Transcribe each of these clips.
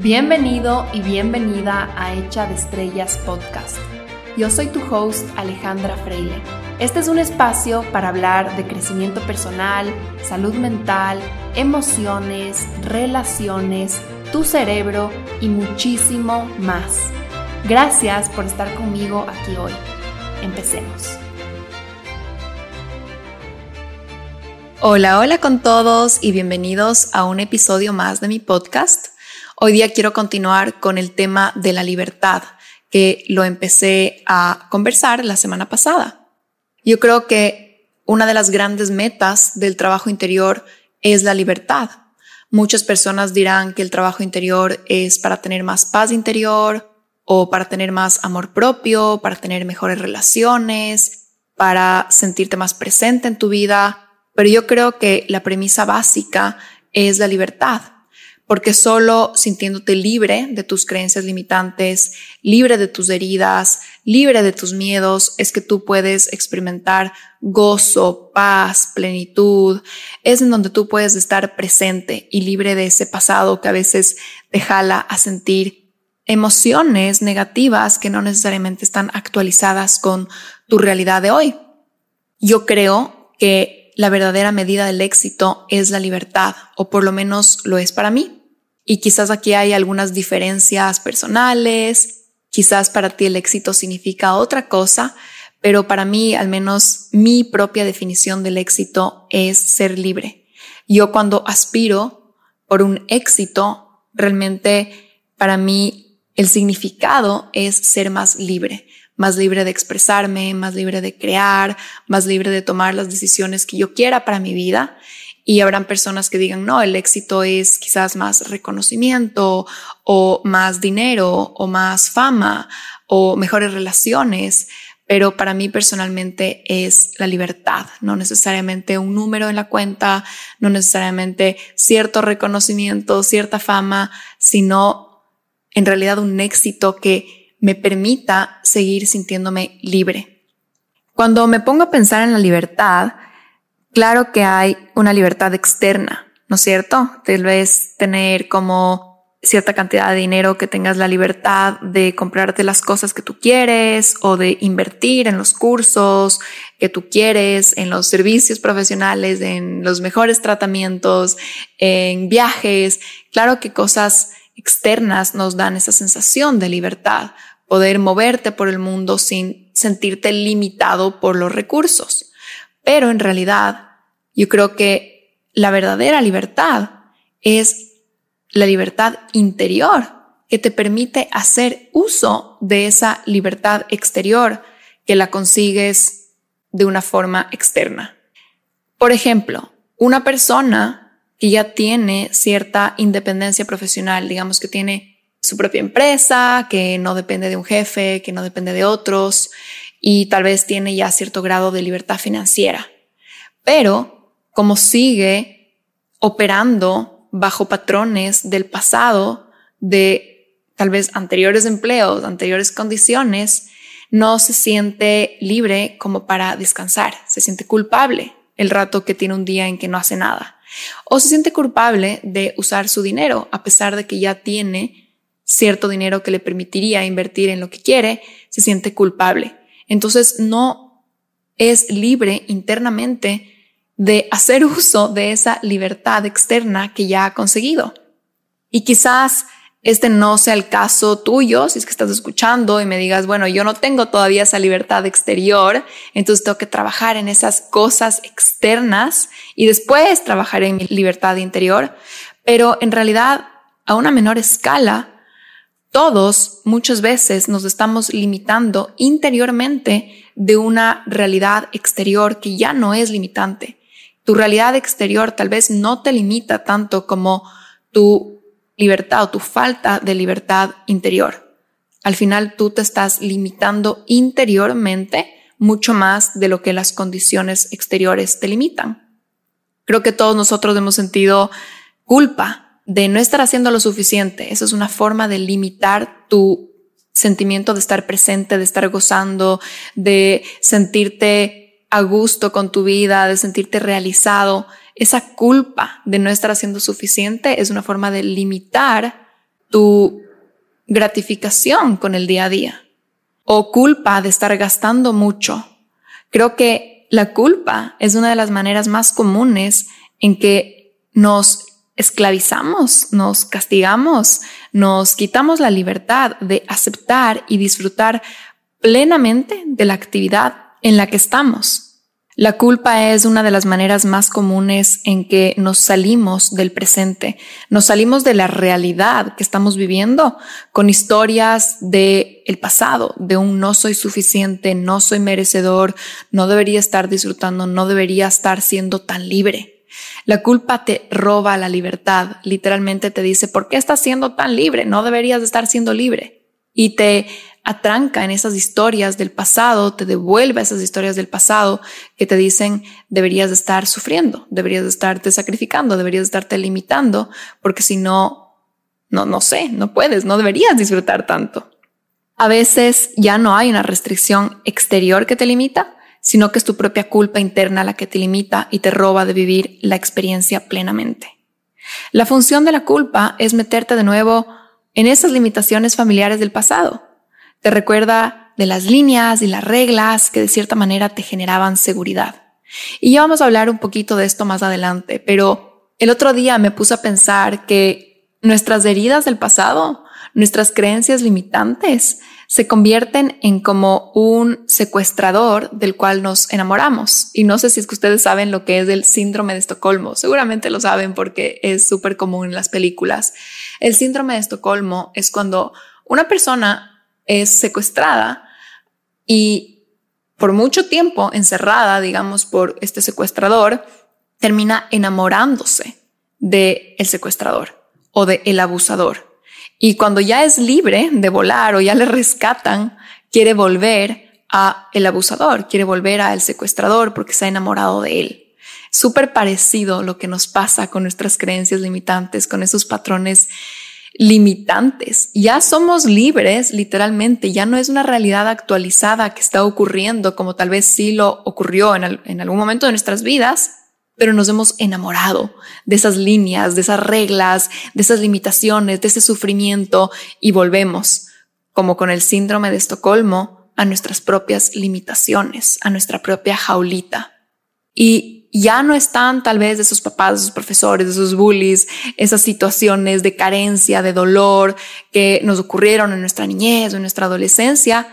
Bienvenido y bienvenida a Hecha de Estrellas Podcast. Yo soy tu host Alejandra Freile. Este es un espacio para hablar de crecimiento personal, salud mental, emociones, relaciones, tu cerebro y muchísimo más. Gracias por estar conmigo aquí hoy. Empecemos. Hola, hola con todos y bienvenidos a un episodio más de mi podcast. Hoy día quiero continuar con el tema de la libertad, que lo empecé a conversar la semana pasada. Yo creo que una de las grandes metas del trabajo interior es la libertad. Muchas personas dirán que el trabajo interior es para tener más paz interior o para tener más amor propio, para tener mejores relaciones, para sentirte más presente en tu vida. Pero yo creo que la premisa básica es la libertad porque solo sintiéndote libre de tus creencias limitantes, libre de tus heridas, libre de tus miedos, es que tú puedes experimentar gozo, paz, plenitud. Es en donde tú puedes estar presente y libre de ese pasado que a veces te jala a sentir emociones negativas que no necesariamente están actualizadas con tu realidad de hoy. Yo creo que la verdadera medida del éxito es la libertad, o por lo menos lo es para mí. Y quizás aquí hay algunas diferencias personales, quizás para ti el éxito significa otra cosa, pero para mí, al menos mi propia definición del éxito es ser libre. Yo cuando aspiro por un éxito, realmente para mí el significado es ser más libre, más libre de expresarme, más libre de crear, más libre de tomar las decisiones que yo quiera para mi vida y habrán personas que digan, no, el éxito es quizás más reconocimiento o más dinero o más fama o mejores relaciones. Pero para mí personalmente es la libertad, no necesariamente un número en la cuenta, no necesariamente cierto reconocimiento, cierta fama, sino en realidad un éxito que me permita seguir sintiéndome libre. Cuando me pongo a pensar en la libertad, Claro que hay una libertad externa, ¿no es cierto? Tal vez tener como cierta cantidad de dinero que tengas la libertad de comprarte las cosas que tú quieres o de invertir en los cursos que tú quieres, en los servicios profesionales, en los mejores tratamientos, en viajes. Claro que cosas externas nos dan esa sensación de libertad, poder moverte por el mundo sin sentirte limitado por los recursos. Pero en realidad yo creo que la verdadera libertad es la libertad interior que te permite hacer uso de esa libertad exterior que la consigues de una forma externa. Por ejemplo, una persona que ya tiene cierta independencia profesional, digamos que tiene su propia empresa, que no depende de un jefe, que no depende de otros y tal vez tiene ya cierto grado de libertad financiera. Pero como sigue operando bajo patrones del pasado, de tal vez anteriores empleos, anteriores condiciones, no se siente libre como para descansar, se siente culpable el rato que tiene un día en que no hace nada. O se siente culpable de usar su dinero, a pesar de que ya tiene cierto dinero que le permitiría invertir en lo que quiere, se siente culpable. Entonces no es libre internamente de hacer uso de esa libertad externa que ya ha conseguido. Y quizás este no sea el caso tuyo, si es que estás escuchando y me digas, bueno, yo no tengo todavía esa libertad exterior, entonces tengo que trabajar en esas cosas externas y después trabajar en mi libertad interior. Pero en realidad, a una menor escala, todos muchas veces nos estamos limitando interiormente de una realidad exterior que ya no es limitante tu realidad exterior tal vez no te limita tanto como tu libertad o tu falta de libertad interior. Al final tú te estás limitando interiormente mucho más de lo que las condiciones exteriores te limitan. Creo que todos nosotros hemos sentido culpa de no estar haciendo lo suficiente. Esa es una forma de limitar tu sentimiento de estar presente, de estar gozando, de sentirte a gusto con tu vida, de sentirte realizado, esa culpa de no estar haciendo suficiente es una forma de limitar tu gratificación con el día a día o culpa de estar gastando mucho. Creo que la culpa es una de las maneras más comunes en que nos esclavizamos, nos castigamos, nos quitamos la libertad de aceptar y disfrutar plenamente de la actividad en la que estamos. La culpa es una de las maneras más comunes en que nos salimos del presente, nos salimos de la realidad que estamos viviendo con historias de el pasado, de un no soy suficiente, no soy merecedor, no debería estar disfrutando, no debería estar siendo tan libre. La culpa te roba la libertad, literalmente te dice, ¿por qué estás siendo tan libre? No deberías estar siendo libre. Y te atranca en esas historias del pasado, te devuelve esas historias del pasado que te dicen deberías de estar sufriendo, deberías de estarte sacrificando, deberías de estarte limitando, porque si no, no, no sé, no puedes, no deberías disfrutar tanto. A veces ya no hay una restricción exterior que te limita, sino que es tu propia culpa interna la que te limita y te roba de vivir la experiencia plenamente. La función de la culpa es meterte de nuevo en esas limitaciones familiares del pasado te recuerda de las líneas y las reglas que de cierta manera te generaban seguridad. Y ya vamos a hablar un poquito de esto más adelante, pero el otro día me puse a pensar que nuestras heridas del pasado, nuestras creencias limitantes, se convierten en como un secuestrador del cual nos enamoramos. Y no sé si es que ustedes saben lo que es el síndrome de Estocolmo. Seguramente lo saben porque es súper común en las películas. El síndrome de Estocolmo es cuando una persona es secuestrada y por mucho tiempo encerrada, digamos, por este secuestrador, termina enamorándose de el secuestrador o de el abusador. Y cuando ya es libre de volar o ya le rescatan, quiere volver a el abusador, quiere volver a el secuestrador porque se ha enamorado de él. Súper parecido lo que nos pasa con nuestras creencias limitantes, con esos patrones limitantes. Ya somos libres, literalmente, ya no es una realidad actualizada que está ocurriendo como tal vez sí lo ocurrió en, algún momento de nuestras vidas, pero nos hemos enamorado de esas líneas, de esas reglas, de esas limitaciones, de ese sufrimiento y volvemos, como con el síndrome de Estocolmo, a nuestras propias limitaciones, a nuestra propia jaulita. Y ya no están tal vez de sus papás, de sus profesores, de sus bullies, esas situaciones de carencia, de dolor que nos ocurrieron en nuestra niñez en nuestra adolescencia,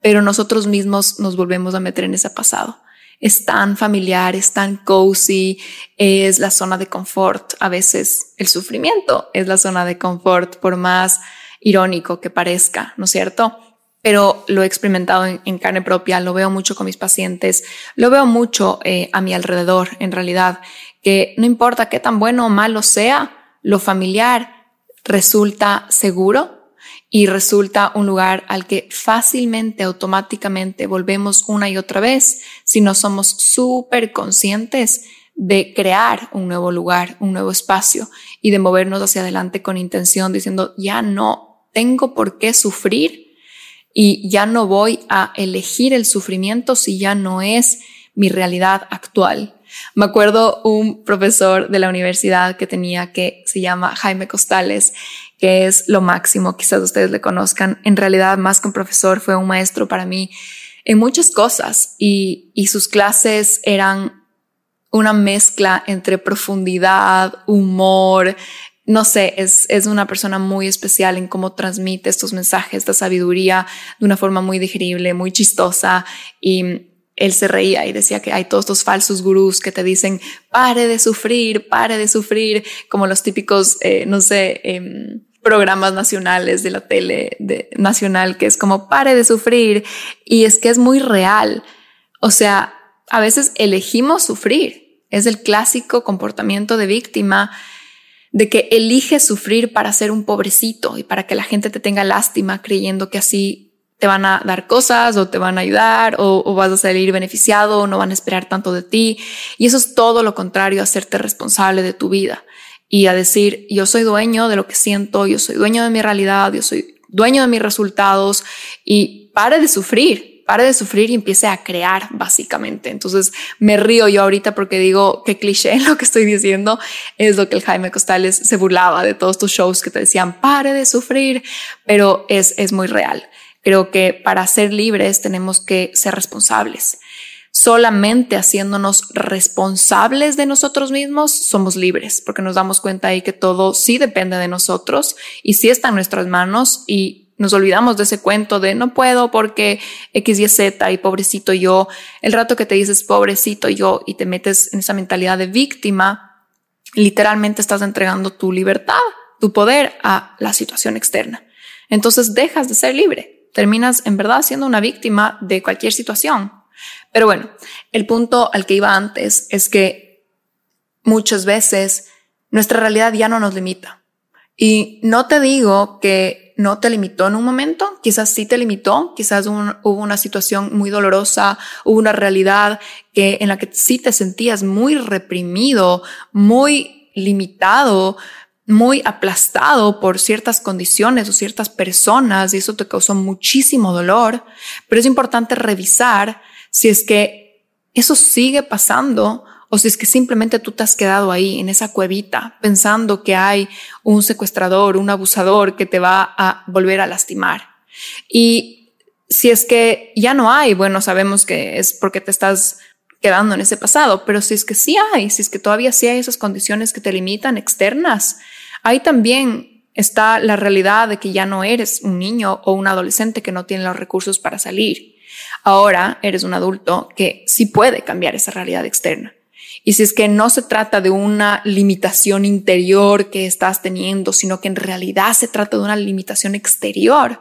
pero nosotros mismos nos volvemos a meter en ese pasado. Es tan familiar, es tan cozy, es la zona de confort. A veces el sufrimiento es la zona de confort, por más irónico que parezca, ¿no es cierto? Pero lo he experimentado en, carne propia, lo veo mucho con mis pacientes, lo veo mucho eh, a mi alrededor, en realidad, que no importa qué tan bueno o malo sea, lo familiar resulta seguro y resulta un lugar al que fácilmente, automáticamente volvemos una y otra vez si no somos súper conscientes de crear un nuevo lugar, un nuevo espacio y de movernos hacia adelante con intención diciendo, ya no tengo por qué sufrir y ya no voy a elegir el sufrimiento si ya no es mi realidad actual. Me acuerdo un profesor de la universidad que tenía que se llama Jaime Costales, que es lo máximo, quizás ustedes le conozcan. En realidad, más que un profesor, fue un maestro para mí en muchas cosas y, y sus clases eran una mezcla entre profundidad, humor, no sé, es, es una persona muy especial en cómo transmite estos mensajes, esta sabiduría de una forma muy digerible, muy chistosa y él se reía y decía que hay todos estos falsos gurús que te dicen, pare de sufrir, pare de sufrir, como los típicos, eh, no sé, em, programas nacionales de la tele de, nacional, que es como, pare de sufrir. Y es que es muy real. O sea, a veces elegimos sufrir. Es el clásico comportamiento de víctima de que eliges sufrir para ser un pobrecito y para que la gente te tenga lástima creyendo que así te van a dar cosas o te van a ayudar o, vas a salir beneficiado o no van a esperar tanto de ti. Y eso es todo lo contrario a hacerte responsable de tu vida y a decir, yo soy dueño de lo que siento, yo soy dueño de mi realidad, yo soy dueño de mis resultados y pare de sufrir. Pare de sufrir y empiece a crear básicamente. Entonces me río yo ahorita porque digo qué cliché lo que estoy diciendo es lo que el Jaime Costales se burlaba de todos tus shows que te decían pare de sufrir, pero es, es muy real. Creo que para ser libres tenemos que ser responsables. Solamente haciéndonos responsables de nosotros mismos somos libres, porque nos damos cuenta ahí que todo sí depende de nosotros y sí está en nuestras manos y nos olvidamos de ese cuento de no puedo porque X, Y, Z y pobrecito yo. El rato que te dices pobrecito yo y te metes en esa mentalidad de víctima, literalmente estás entregando tu libertad, tu poder a la situación externa. Entonces dejas de ser libre terminas en verdad siendo una víctima de cualquier situación. Pero bueno, el punto al que iba antes es que muchas veces nuestra realidad ya no nos limita. Y no te digo que no te limitó en un momento, quizás sí te limitó, quizás hubo una situación muy dolorosa, hubo una realidad que en la que sí te sentías muy reprimido, muy limitado, muy aplastado por ciertas condiciones o ciertas personas y eso te causó muchísimo dolor, pero es importante revisar si es que eso sigue pasando o si es que simplemente tú te has quedado ahí en esa cuevita pensando que hay un secuestrador, un abusador que te va a volver a lastimar. Y si es que ya no hay, bueno, sabemos que es porque te estás quedando en ese pasado, pero si es que sí hay, si es que todavía sí hay esas condiciones que te limitan externas, ahí también está la realidad de que ya no eres un niño o un adolescente que no tiene los recursos para salir. Ahora eres un adulto que sí puede cambiar esa realidad externa. Y si es que no se trata de una limitación interior que estás teniendo, sino que en realidad se trata de una limitación exterior,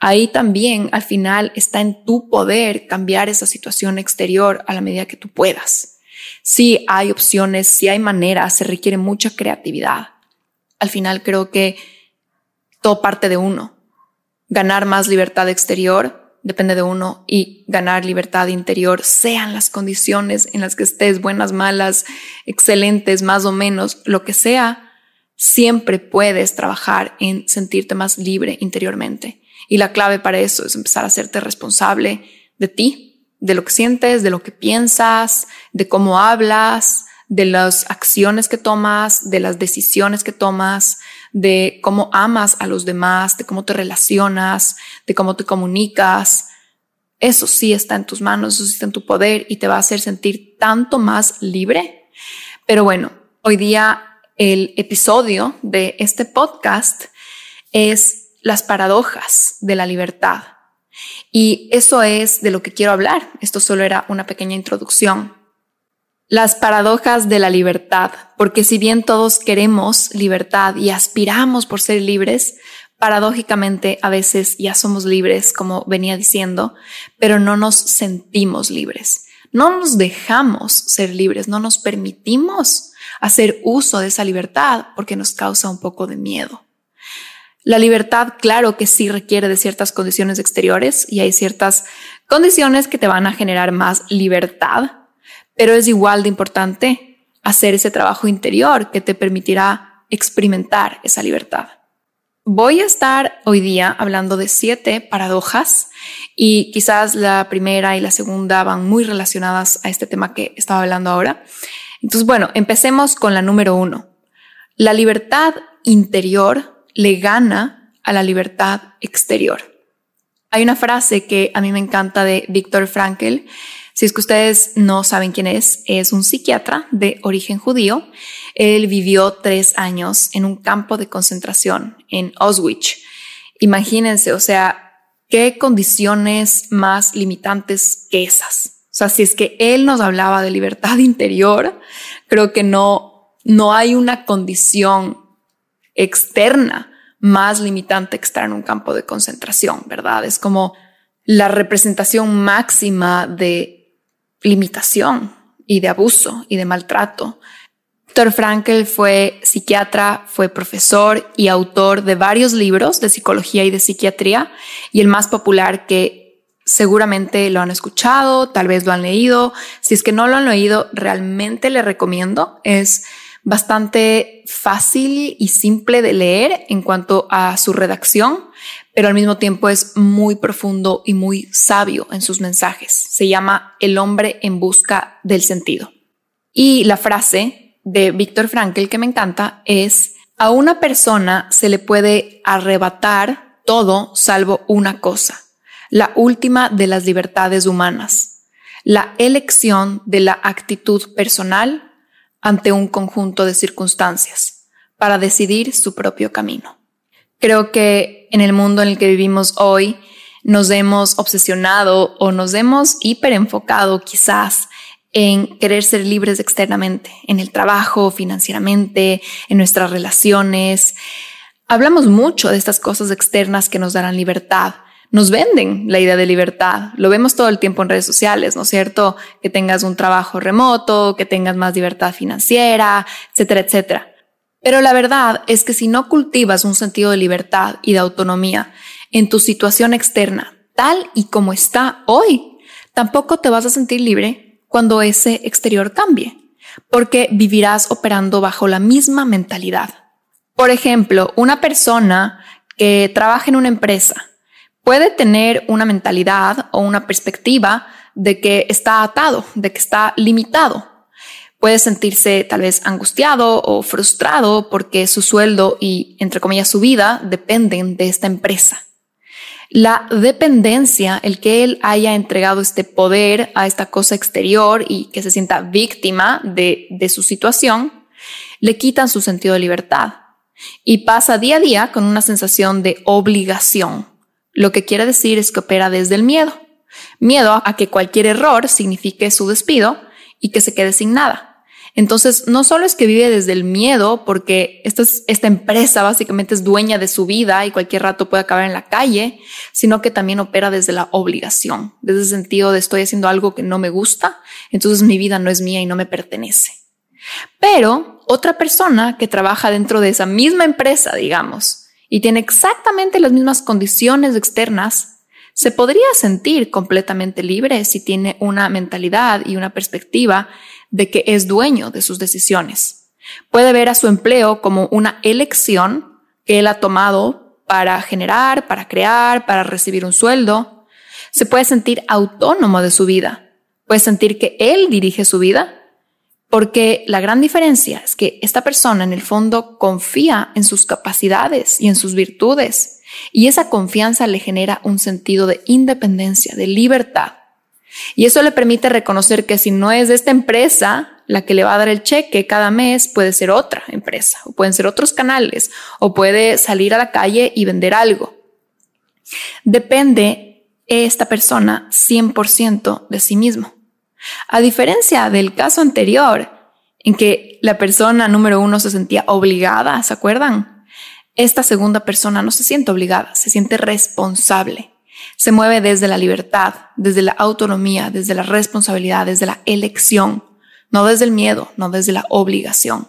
ahí también al final está en tu poder cambiar esa situación exterior a la medida que tú puedas. Si hay opciones, si hay maneras, se requiere mucha creatividad al final creo que todo parte de uno. Ganar más libertad exterior depende de uno y ganar libertad interior, sean las condiciones en las que estés, buenas, malas, excelentes, más o menos, lo que sea, siempre puedes trabajar en sentirte más libre interiormente. Y la clave para eso es empezar a hacerte responsable de ti, de lo que sientes, de lo que piensas, de cómo hablas, de las acciones que tomas, de las decisiones que tomas, de cómo amas a los demás, de cómo te relacionas, de cómo te comunicas. Eso sí está en tus manos, eso sí está en tu poder y te va a hacer sentir tanto más libre. Pero bueno, hoy día el episodio de este podcast es las paradojas de la libertad. Y eso es de lo que quiero hablar. Esto solo era una pequeña introducción. Las paradojas de la libertad, porque si bien todos queremos libertad y aspiramos por ser libres, paradójicamente a veces ya somos libres, como venía diciendo, pero no nos sentimos libres. No nos dejamos ser libres, no nos permitimos hacer uso de esa libertad porque nos causa un poco de miedo. La libertad, claro que sí requiere de ciertas condiciones exteriores y hay ciertas condiciones que te van a generar más libertad, pero es igual de importante hacer ese trabajo interior que te permitirá experimentar esa libertad. Voy a estar hoy día hablando de siete paradojas y quizás la primera y la segunda van muy relacionadas a este tema que estaba hablando ahora. Entonces, bueno, empecemos con la número uno. La libertad interior le gana a la libertad exterior. Hay una frase que a mí me encanta de Viktor Frankl si es que ustedes no saben quién es, es un psiquiatra de origen judío. Él vivió tres años en un campo de concentración en Auschwitz. Imagínense, o sea, qué condiciones más limitantes que esas. O sea, si es que él nos hablaba de libertad interior, creo que no, no hay una condición externa más limitante que estar en un campo de concentración, ¿verdad? Es como la representación máxima de limitación y de abuso y de maltrato. Dr. Frankl fue psiquiatra, fue profesor y autor de varios libros de psicología y de psiquiatría y el más popular que seguramente lo han escuchado, tal vez lo han leído. Si es que no lo han leído, realmente le recomiendo es bastante fácil y simple de leer en cuanto a su redacción, pero al mismo tiempo es muy profundo y muy sabio en sus mensajes. Se llama El hombre en busca del sentido. Y la frase de Víctor Frankl que me encanta es, a una persona se le puede arrebatar todo salvo una cosa, la última de las libertades humanas, la elección de la actitud personal ante un conjunto de circunstancias para decidir su propio camino. Creo que en el mundo en el que vivimos hoy nos hemos obsesionado o nos hemos hiperenfocado quizás en querer ser libres externamente, en el trabajo, financieramente, en nuestras relaciones. Hablamos mucho de estas cosas externas que nos darán libertad. Nos venden la idea de libertad. Lo vemos todo el tiempo en redes sociales, ¿no es cierto? Que tengas un trabajo remoto, que tengas más libertad financiera, etcétera, etcétera. Pero la verdad es que si no cultivas un sentido de libertad y de autonomía en tu situación externa, tal y como está hoy, tampoco te vas a sentir libre cuando ese exterior cambie, porque vivirás operando bajo la misma mentalidad. Por ejemplo, una persona que trabaja en una empresa puede tener una mentalidad o una perspectiva de que está atado, de que está limitado. Puede sentirse tal vez angustiado o frustrado porque su sueldo y, entre comillas, su vida dependen de esta empresa. La dependencia, el que él haya entregado este poder a esta cosa exterior y que se sienta víctima de, su situación, le quitan su sentido de libertad y pasa día a día con una sensación de obligación. Lo que quiere decir es que opera desde el miedo. Miedo a que cualquier error signifique su despido y que se quede sin nada. Entonces, no solo es que vive desde el miedo, porque esta, empresa básicamente es dueña de su vida y cualquier rato puede acabar en la calle, sino que también opera desde la obligación, desde el sentido de estoy haciendo algo que no me gusta, entonces mi vida no es mía y no me pertenece. Pero otra persona que trabaja dentro de esa misma empresa, digamos, y tiene exactamente las mismas condiciones externas, se podría sentir completamente libre si tiene una mentalidad y una perspectiva de que es dueño de sus decisiones. Puede ver a su empleo como una elección que él ha tomado para generar, para crear, para recibir un sueldo. Se puede sentir autónomo de su vida. Puede sentir que él dirige su vida. Porque la gran diferencia es que esta persona en el fondo confía en sus capacidades y en sus virtudes. Y esa confianza le genera un sentido de independencia, de libertad. Y eso le permite reconocer que si no es esta empresa la que le va a dar el cheque cada mes, puede ser otra empresa, o pueden ser otros canales, o puede salir a la calle y vender algo. Depende esta persona 100% de sí mismo. A diferencia del caso anterior, en que la persona número uno se sentía obligada, ¿se acuerdan? Esta segunda persona no se siente obligada, se siente responsable. Se mueve desde la libertad, desde la autonomía, desde la responsabilidad, desde la elección, no desde el miedo, no desde la obligación.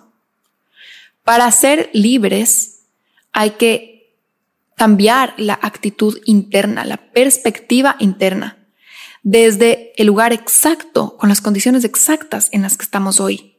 Para ser libres hay que cambiar la actitud interna, la perspectiva interna, desde el lugar exacto, con las condiciones exactas en las que estamos hoy.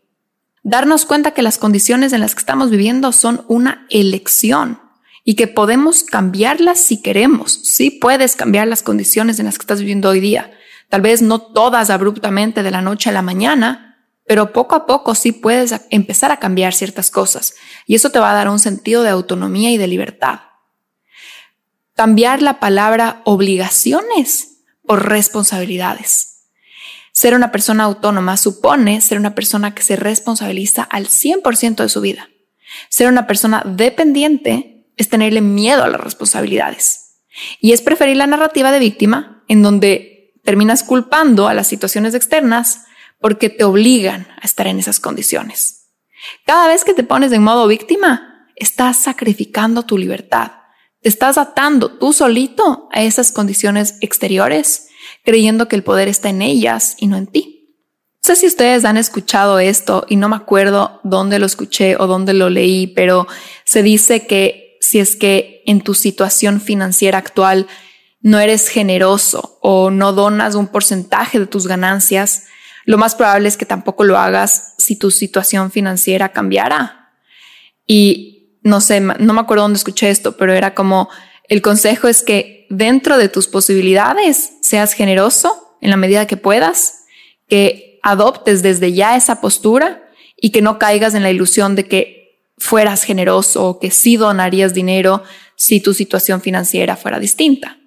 Darnos cuenta que las condiciones en las que estamos viviendo son una elección y que podemos cambiarlas si queremos. Sí puedes cambiar las condiciones en las que estás viviendo hoy día. Tal vez no todas abruptamente de la noche a la mañana, pero poco a poco sí puedes empezar a cambiar ciertas cosas y eso te va a dar un sentido de autonomía y de libertad. Cambiar la palabra obligaciones por responsabilidades. Ser una persona autónoma supone ser una persona que se responsabiliza al 100% de su vida. Ser una persona dependiente es tenerle miedo a las responsabilidades. Y es preferir la narrativa de víctima, en donde terminas culpando a las situaciones externas porque te obligan a estar en esas condiciones. Cada vez que te pones en modo víctima, estás sacrificando tu libertad. Estás atando tú solito a esas condiciones exteriores, creyendo que el poder está en ellas y no en ti. No sé si ustedes han escuchado esto y no me acuerdo dónde lo escuché o dónde lo leí, pero se dice que si es que en tu situación financiera actual no eres generoso o no donas un porcentaje de tus ganancias, lo más probable es que tampoco lo hagas si tu situación financiera cambiara. Y no sé, no me acuerdo dónde escuché esto, pero era como el consejo es que dentro de tus posibilidades seas generoso en la medida que puedas, que adoptes desde ya esa postura y que no caigas en la ilusión de que fueras generoso o que sí donarías dinero si tu situación financiera fuera distinta.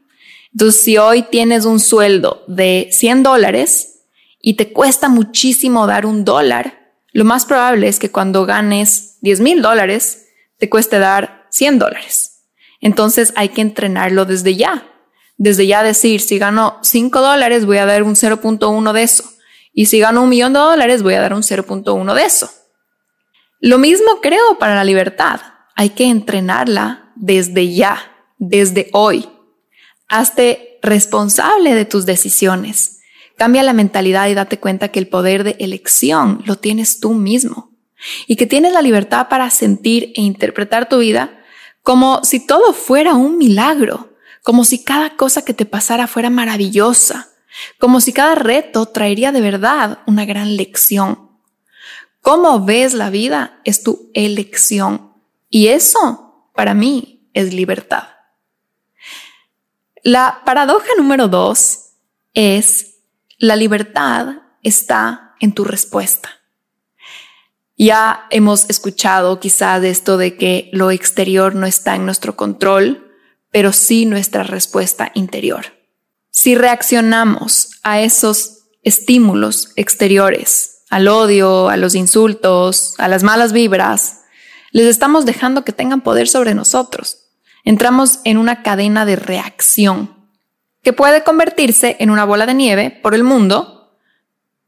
Entonces, si hoy tienes un sueldo de 100 dólares y te cuesta muchísimo dar un dólar, lo más probable es que cuando ganes 10 mil dólares, te cueste dar 100 dólares. Entonces hay que entrenarlo desde ya. Desde ya decir, si gano 5 dólares, voy a dar un 0.1 de eso. Y si gano un millón de dólares, voy a dar un 0.1 de eso. Lo mismo creo para la libertad. Hay que entrenarla desde ya, desde hoy. Hazte responsable de tus decisiones. Cambia la mentalidad y date cuenta que el poder de elección lo tienes tú mismo y que tienes la libertad para sentir e interpretar tu vida como si todo fuera un milagro, como si cada cosa que te pasara fuera maravillosa, como si cada reto traería de verdad una gran lección. Cómo ves la vida es tu elección y eso para mí es libertad. La paradoja número dos es la libertad está en tu respuesta. Ya hemos escuchado quizá de esto de que lo exterior no está en nuestro control, pero sí nuestra respuesta interior. Si reaccionamos a esos estímulos exteriores, al odio, a los insultos, a las malas vibras, les estamos dejando que tengan poder sobre nosotros entramos en una cadena de reacción que puede convertirse en una bola de nieve por el mundo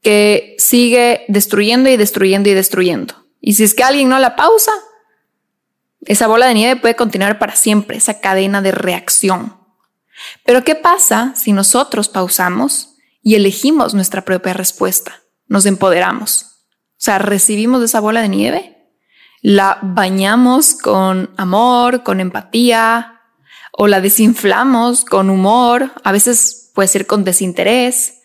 que sigue destruyendo y destruyendo y destruyendo. Y si es que alguien no la pausa, esa bola de nieve puede continuar para siempre, esa cadena de reacción. Pero ¿qué pasa si nosotros pausamos y elegimos nuestra propia respuesta? Nos empoderamos. O sea, recibimos esa bola de nieve la bañamos con amor, con empatía, o la desinflamos con humor, a veces puede ser con desinterés,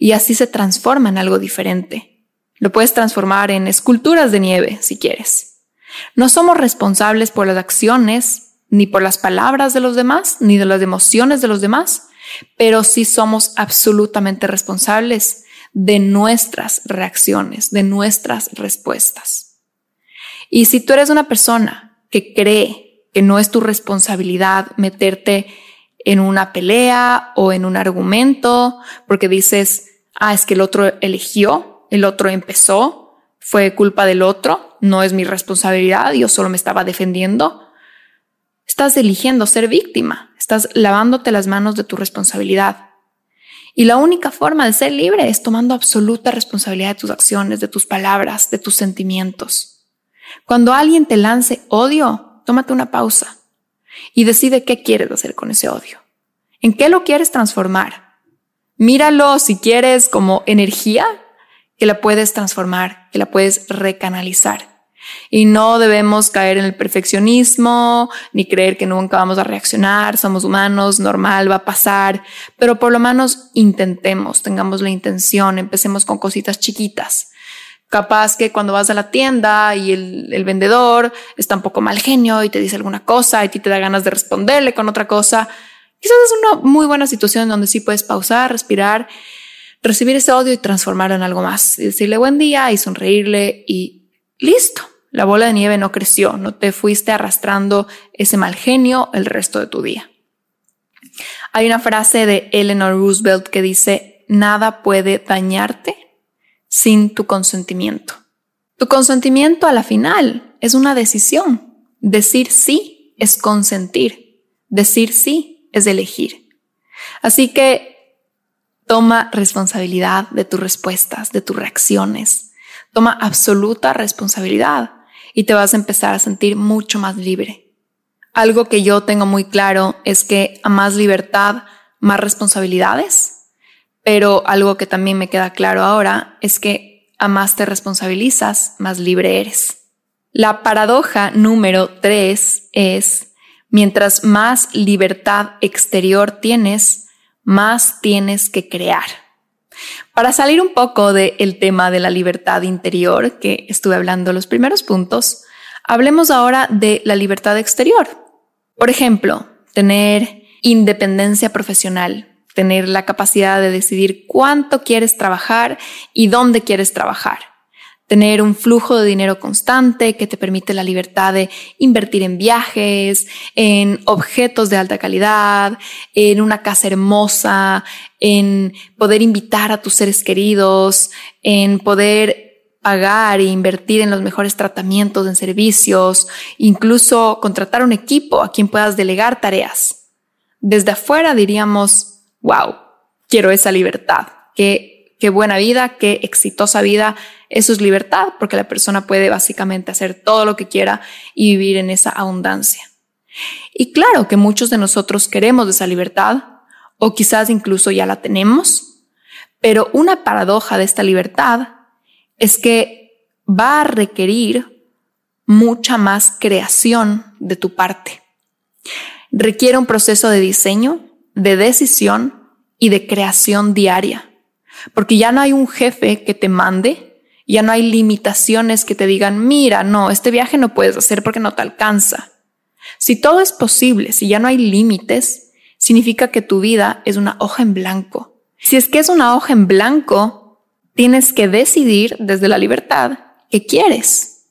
y así se transforma en algo diferente. Lo puedes transformar en esculturas de nieve si quieres. No somos responsables por las acciones, ni por las palabras de los demás, ni de las emociones de los demás, pero sí somos absolutamente responsables de nuestras reacciones, de nuestras respuestas. Y si tú eres una persona que cree que no es tu responsabilidad meterte en una pelea o en un argumento porque dices, ah, es que el otro eligió, el otro empezó, fue culpa del otro, no es mi responsabilidad, yo solo me estaba defendiendo. Estás eligiendo ser víctima, estás lavándote las manos de tu responsabilidad. Y la única forma de ser libre es tomando absoluta responsabilidad de tus acciones, de tus palabras, de tus sentimientos. Cuando alguien te lance odio, tómate una pausa y decide qué quieres hacer con ese odio. ¿En qué lo quieres transformar? Míralo si quieres como energía que la puedes transformar, que la puedes recanalizar. Y no debemos caer en el perfeccionismo ni creer que nunca vamos a reaccionar, somos humanos, normal, va a pasar, pero por lo menos intentemos, tengamos la intención, empecemos con cositas chiquitas Capaz que cuando vas a la tienda y el, vendedor está un poco mal genio y te dice alguna cosa y ti te da ganas de responderle con otra cosa, quizás es una muy buena situación donde sí puedes pausar, respirar, recibir ese odio y transformarlo en algo más. Y decirle buen día y sonreírle y listo. La bola de nieve no creció, no te fuiste arrastrando ese mal genio el resto de tu día. Hay una frase de Eleanor Roosevelt que dice, nada puede dañarte sin tu consentimiento. Tu consentimiento a la final es una decisión. Decir sí es consentir. Decir sí es elegir. Así que toma responsabilidad de tus respuestas, de tus reacciones. Toma absoluta responsabilidad y te vas a empezar a sentir mucho más libre. Algo que yo tengo muy claro es que a más libertad, más responsabilidades pero algo que también me queda claro ahora es que a más te responsabilizas, más libre eres. La paradoja número tres es, mientras más libertad exterior tienes, más tienes que crear. Para salir un poco del tema de la libertad interior que estuve hablando los primeros puntos, hablemos ahora de la libertad exterior. Por ejemplo, tener independencia profesional, tener la capacidad de decidir cuánto quieres trabajar y dónde quieres trabajar tener un flujo de dinero constante que te permite la libertad de invertir en viajes, en objetos de alta calidad, en una casa hermosa, en poder invitar a tus seres queridos, en poder pagar e invertir en los mejores tratamientos, en servicios, incluso contratar un equipo a quien puedas delegar tareas. Desde afuera diríamos, wow, quiero esa libertad, qué, qué buena vida, qué exitosa vida eso es libertad porque la persona puede básicamente hacer todo lo que quiera y vivir en esa abundancia. Y claro que muchos de nosotros queremos esa libertad o quizás incluso ya la tenemos, pero una paradoja de esta libertad es que va a requerir mucha más creación de tu parte. Requiere un proceso de diseño, de decisión y de creación diaria, porque ya no hay un jefe que te mande ya no hay limitaciones que te digan, mira, no, este viaje no puedes hacer porque no te alcanza. Si todo es posible, si ya no hay límites, significa que tu vida es una hoja en blanco. Si es que es una hoja en blanco, tienes que decidir desde la libertad qué quieres.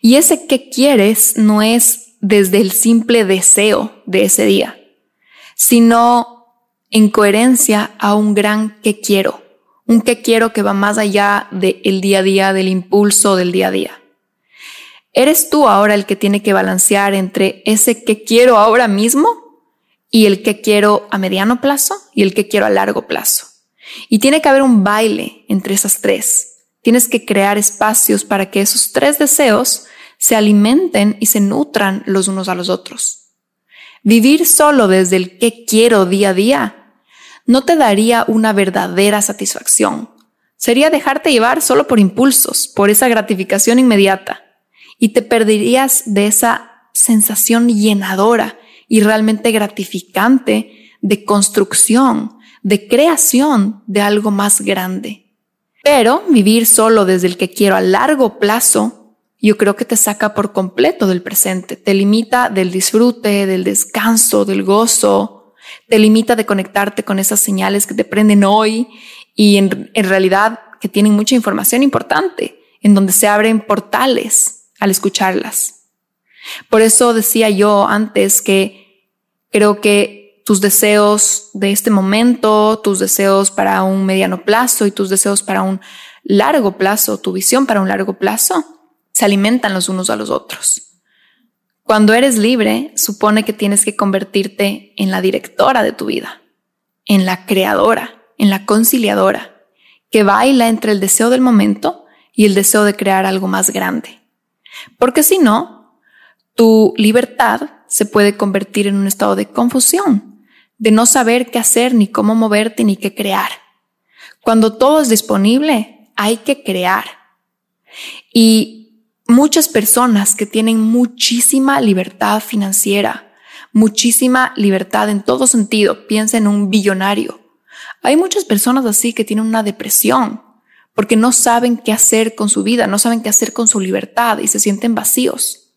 Y ese qué quieres no es desde el simple deseo de ese día, sino en coherencia a un gran qué quiero un que quiero que va más allá del día a día, del impulso del día a día. Eres tú ahora el que tiene que balancear entre ese que quiero ahora mismo y el que quiero a mediano plazo y el que quiero a largo plazo. Y tiene que haber un baile entre esas tres. Tienes que crear espacios para que esos tres deseos se alimenten y se nutran los unos a los otros. Vivir solo desde el que quiero día a día no te daría una verdadera satisfacción. Sería dejarte llevar solo por impulsos, por esa gratificación inmediata, y te perderías de esa sensación llenadora y realmente gratificante de construcción, de creación de algo más grande. Pero vivir solo desde el que quiero a largo plazo, yo creo que te saca por completo del presente, te limita del disfrute, del descanso, del gozo, te limita de conectarte con esas señales que te prenden hoy y en, realidad que tienen mucha información importante, en donde se abren portales al escucharlas. Por eso decía yo antes que creo que tus deseos de este momento, tus deseos para un mediano plazo y tus deseos para un largo plazo, tu visión para un largo plazo, se alimentan los unos a los otros. Cuando eres libre, supone que tienes que convertirte en la directora de tu vida, en la creadora, en la conciliadora, que baila entre el deseo del momento y el deseo de crear algo más grande. Porque si no, tu libertad se puede convertir en un estado de confusión, de no saber qué hacer, ni cómo moverte, ni qué crear. Cuando todo es disponible, hay que crear. Y muchas personas que tienen muchísima libertad financiera, muchísima libertad en todo sentido. Piensa en un billonario. Hay muchas personas así que tienen una depresión porque no saben qué hacer con su vida, no saben qué hacer con su libertad y se sienten vacíos.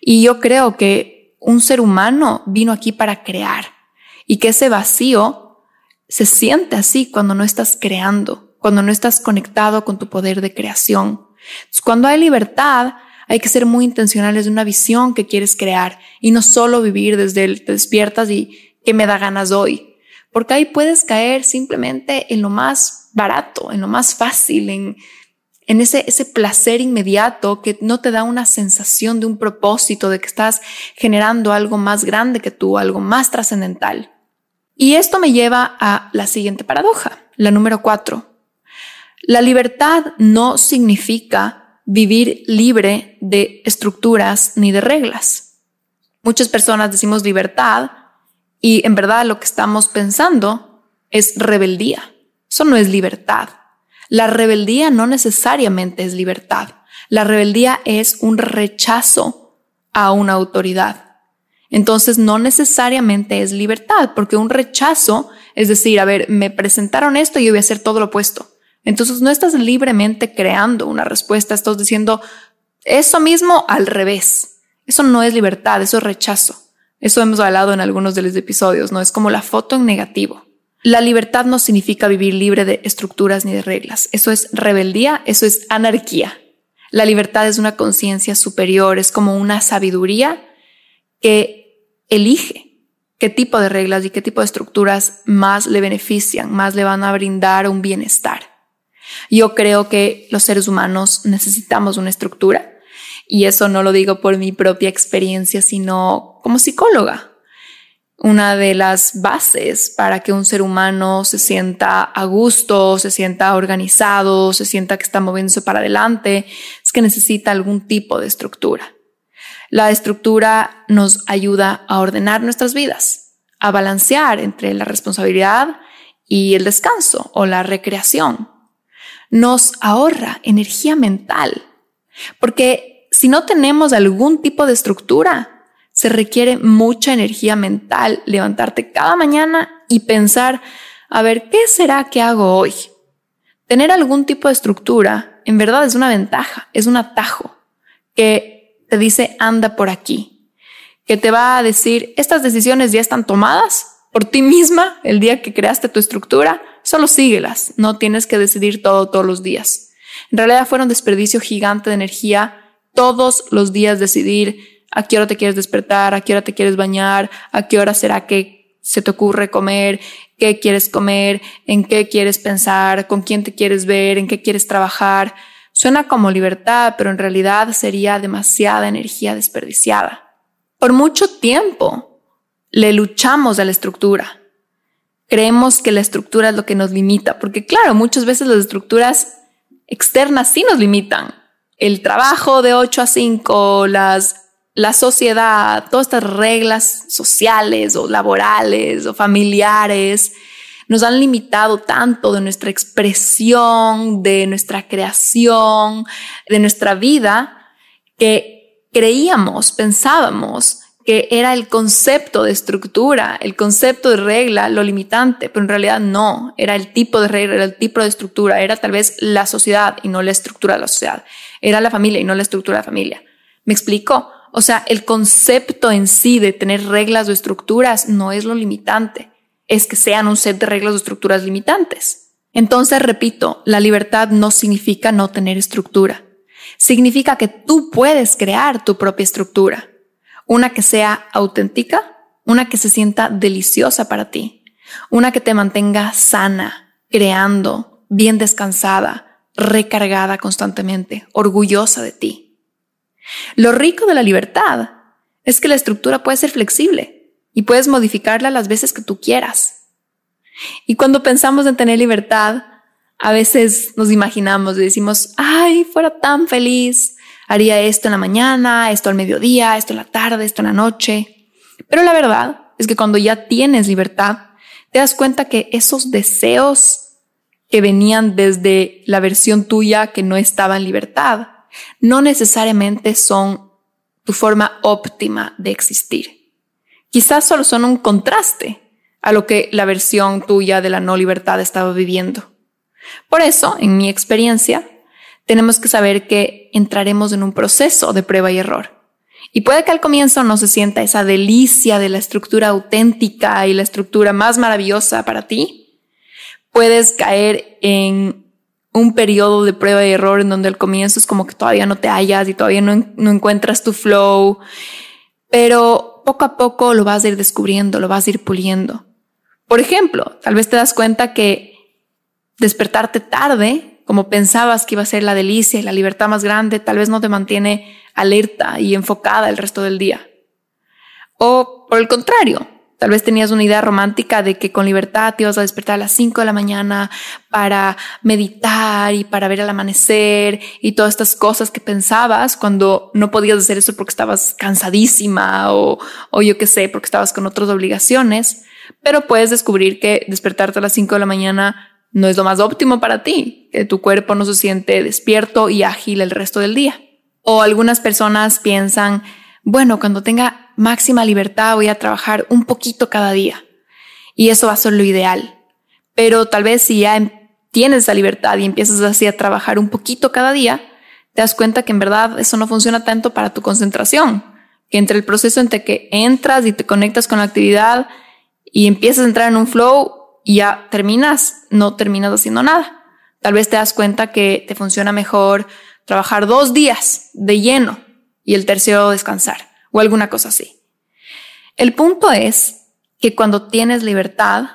Y yo creo que un ser humano vino aquí para crear y que ese vacío se siente así cuando no estás creando, cuando no estás conectado con tu poder de creación cuando hay libertad, hay que ser muy intencionales de una visión que quieres crear y no solo vivir desde el te despiertas y que me da ganas hoy. Porque ahí puedes caer simplemente en lo más barato, en lo más fácil, en, en ese, ese placer inmediato que no te da una sensación de un propósito, de que estás generando algo más grande que tú, algo más trascendental. Y esto me lleva a la siguiente paradoja, la número cuatro. La libertad no significa vivir libre de estructuras ni de reglas. Muchas personas decimos libertad y en verdad lo que estamos pensando es rebeldía. Eso no es libertad. La rebeldía no necesariamente es libertad. La rebeldía es un rechazo a una autoridad. Entonces no necesariamente es libertad, porque un rechazo es decir, a ver, me presentaron esto y yo voy a hacer todo lo opuesto Entonces no estás libremente creando una respuesta, estás diciendo eso mismo al revés. Eso no es libertad, eso es rechazo. Eso hemos hablado en algunos de los episodios, ¿no? Es como la foto en negativo. La libertad no significa vivir libre de estructuras ni de reglas. Eso es rebeldía, eso es anarquía. La libertad es una conciencia superior, es como una sabiduría que elige qué tipo de reglas y qué tipo de estructuras más le benefician, más le van a brindar un bienestar. Yo creo que los seres humanos necesitamos una estructura y eso no lo digo por mi propia experiencia, sino como psicóloga. Una de las bases para que un ser humano se sienta a gusto, se sienta organizado, se sienta que está moviéndose para adelante, es que necesita algún tipo de estructura. La estructura nos ayuda a ordenar nuestras vidas, a balancear entre la responsabilidad y el descanso o la recreación. Nos ahorra energía mental, porque si no tenemos algún tipo de estructura, se requiere mucha energía mental levantarte cada mañana y pensar, a ver, ¿qué será que hago hoy? Tener algún tipo de estructura en verdad es una ventaja, es un atajo que te dice anda por aquí, que te va a decir estas decisiones ya están tomadas por ti misma el día que creaste tu estructura, solo síguelas, no tienes que decidir todo todos los días. En realidad fue un desperdicio gigante de energía todos los días decidir a qué hora te quieres despertar, a qué hora te quieres bañar, a qué hora será que se te ocurre comer, qué quieres comer, en qué quieres pensar, con quién te quieres ver, en qué quieres trabajar. Suena como libertad, pero en realidad sería demasiada energía desperdiciada. Por mucho tiempo le luchamos a la estructura. Creemos que la estructura es lo que nos limita, porque claro, muchas veces las estructuras externas sí nos limitan. El trabajo de 8 a 5, las la sociedad, todas estas reglas sociales o laborales o familiares nos han limitado tanto de nuestra expresión, de nuestra creación, de nuestra vida, que creíamos, pensábamos que era el concepto de estructura, el concepto de regla, lo limitante, pero en realidad no, era el tipo de regla, era el tipo de estructura, era tal vez la sociedad y no la estructura de la sociedad, era la familia y no la estructura de la familia. ¿Me explico? O sea, el concepto en sí de tener reglas o estructuras no es lo limitante, es que sean un set de reglas o estructuras limitantes. Entonces, repito, la libertad no significa no tener estructura. Significa que tú puedes crear tu propia estructura, una que sea auténtica, una que se sienta deliciosa para ti, una que te mantenga sana, creando, bien descansada, recargada constantemente, orgullosa de ti. Lo rico de la libertad es que la estructura puede ser flexible y puedes modificarla las veces que tú quieras. Y cuando pensamos en tener libertad, a veces nos imaginamos y decimos, ay, fuera tan feliz, haría esto en la mañana, esto al mediodía, esto en la tarde, esto en la noche. Pero la verdad es que cuando ya tienes libertad, te das cuenta que esos deseos que venían desde la versión tuya que no estaba en libertad, no necesariamente son tu forma óptima de existir. Quizás solo son un contraste a lo que la versión tuya de la no libertad estaba viviendo. Por eso, en mi experiencia, tenemos que saber que entraremos en un proceso de prueba y error. Y puede que al comienzo no se sienta esa delicia de la estructura auténtica y la estructura más maravillosa para ti. Puedes caer en un periodo de prueba y error en donde al comienzo es como que todavía no te hallas y todavía no, no encuentras tu flow, pero poco a poco lo vas a ir descubriendo, lo vas a ir puliendo. Por ejemplo, tal vez te das cuenta que despertarte tarde, como pensabas que iba a ser la delicia y la libertad más grande, tal vez no te mantiene alerta y enfocada el resto del día. O por el contrario, Tal vez tenías una idea romántica de que con libertad te ibas a despertar a las 5 de la mañana para meditar y para ver el amanecer y todas estas cosas que pensabas cuando no podías hacer eso porque estabas cansadísima o, o yo qué sé, porque estabas con otras obligaciones. Pero puedes descubrir que despertarte a las 5 de la mañana no es lo más óptimo para ti, que tu cuerpo no se siente despierto y ágil el resto del día. O algunas personas piensan, bueno, cuando tenga máxima libertad, voy a trabajar un poquito cada día. Y eso va a ser lo ideal. Pero tal vez si ya tienes esa libertad y empiezas así a trabajar un poquito cada día, te das cuenta que en verdad eso no funciona tanto para tu concentración, que entre el proceso entre que entras y te conectas con la actividad y empiezas a entrar en un flow y ya terminas, no terminas haciendo nada. Tal vez te das cuenta que te funciona mejor trabajar dos días de lleno y el tercero descansar o alguna cosa así. El punto es que cuando tienes libertad,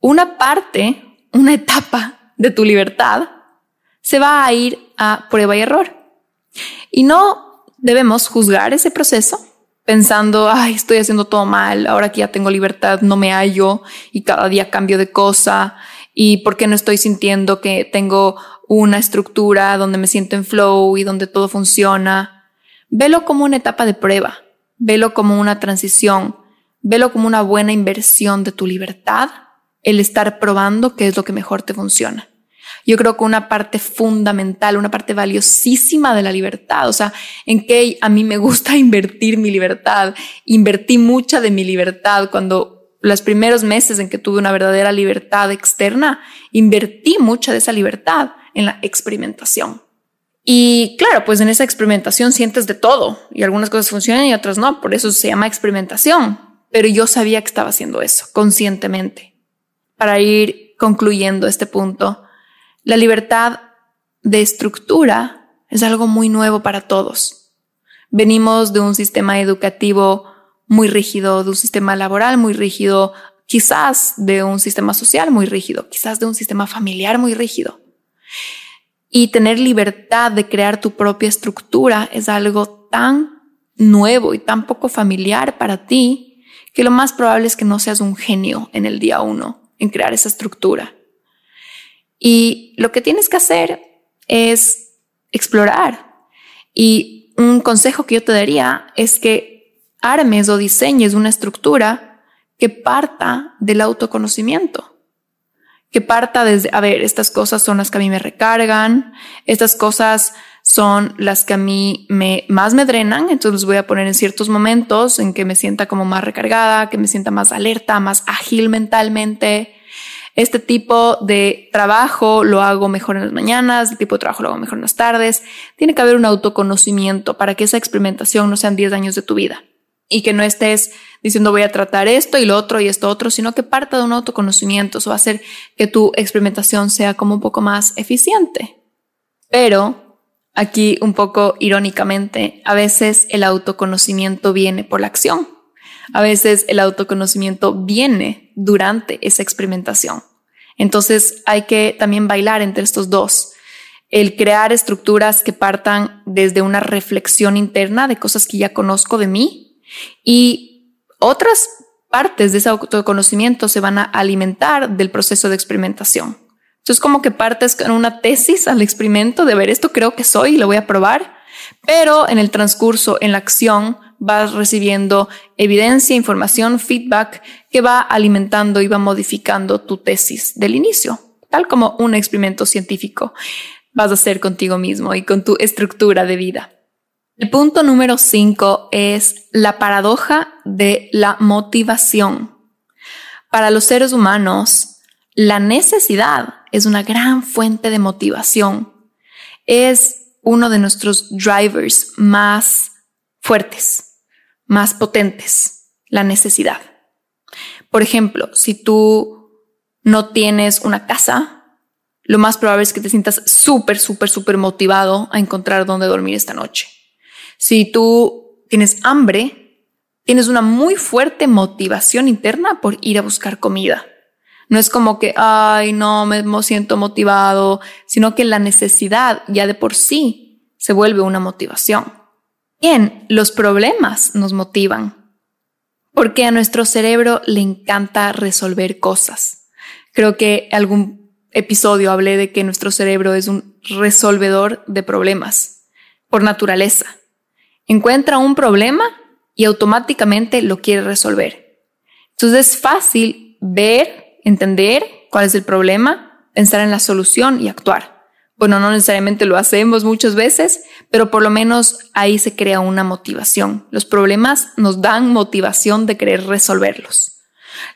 una parte una etapa de tu libertad se va a ir a prueba y error. Y no debemos juzgar ese proceso pensando, ay, estoy haciendo todo mal, ahora que ya tengo libertad no me hallo y cada día cambio de cosa y por qué no estoy sintiendo que tengo una estructura donde me siento en flow y donde todo funciona. Velo como una etapa de prueba, velo como una transición, velo como una buena inversión de tu libertad el estar probando qué es lo que mejor te funciona. Yo creo que una parte fundamental, una parte valiosísima de la libertad, o sea, en que a mí me gusta invertir mi libertad, invertí mucha de mi libertad cuando los primeros meses en que tuve una verdadera libertad externa, invertí mucha de esa libertad en la experimentación. Y claro, pues en esa experimentación sientes de todo y algunas cosas funcionan y otras no, por eso se llama experimentación. Pero yo sabía que estaba haciendo eso conscientemente para ir concluyendo este punto, la libertad de estructura es algo muy nuevo para todos. Venimos de un sistema educativo muy rígido, de un sistema laboral muy rígido, quizás de un sistema social muy rígido, quizás de un sistema familiar muy rígido. Y tener libertad de crear tu propia estructura es algo tan nuevo y tan poco familiar para ti que lo más probable es que no seas un genio en el día uno en crear esa estructura. Y lo que tienes que hacer es explorar. Y un consejo que yo te daría es que armes o diseñes una estructura que parta del autoconocimiento. Que parta desde, a ver, estas cosas son las que a mí me recargan, estas cosas son las que a mí me, más me drenan, entonces los voy a poner en ciertos momentos en que me sienta como más recargada, que me sienta más alerta, más ágil mentalmente. Este tipo de trabajo lo hago mejor en las mañanas, este tipo de trabajo lo hago mejor en las tardes. Tiene que haber un autoconocimiento para que esa experimentación no sean 10 años de tu vida y que no estés diciendo voy a tratar esto y lo otro y esto otro, sino que parta de un autoconocimiento. Eso va a hacer que tu experimentación sea como un poco más eficiente. Pero Aquí, un poco irónicamente, a veces el autoconocimiento viene por la acción. A veces el autoconocimiento viene durante esa experimentación. Entonces hay que también bailar entre estos dos. El crear estructuras que partan desde una reflexión interna de cosas que ya conozco de mí y otras partes de ese autoconocimiento se van a alimentar del proceso de experimentación. Entonces como que partes con una tesis al experimento de ver esto creo que soy y lo voy a probar, pero en el transcurso, en la acción, vas recibiendo evidencia, información, feedback que va alimentando y va modificando tu tesis del inicio, tal como un experimento científico vas a hacer contigo mismo y con tu estructura de vida. El punto número cinco es la paradoja de la motivación. Para los seres humanos, la necesidad es una gran fuente de motivación. Es uno de nuestros drivers más fuertes, más potentes, la necesidad. Por ejemplo, si tú no tienes una casa, lo más probable es que te sientas súper, súper, súper motivado a encontrar dónde dormir esta noche. Si tú tienes hambre, tienes una muy fuerte motivación interna por ir a buscar comida. No es como que, ay, no, me siento motivado, sino que la necesidad ya de por sí se vuelve una motivación. Bien, los problemas nos motivan porque a nuestro cerebro le encanta resolver cosas. Creo que algún episodio hablé de que nuestro cerebro es un resolvedor de problemas por naturaleza. Encuentra un problema y automáticamente lo quiere resolver. Entonces es fácil ver entender cuál es el problema, pensar en la solución y actuar. Bueno, no necesariamente lo hacemos muchas veces, pero por lo menos ahí se crea una motivación. Los problemas nos dan motivación de querer resolverlos.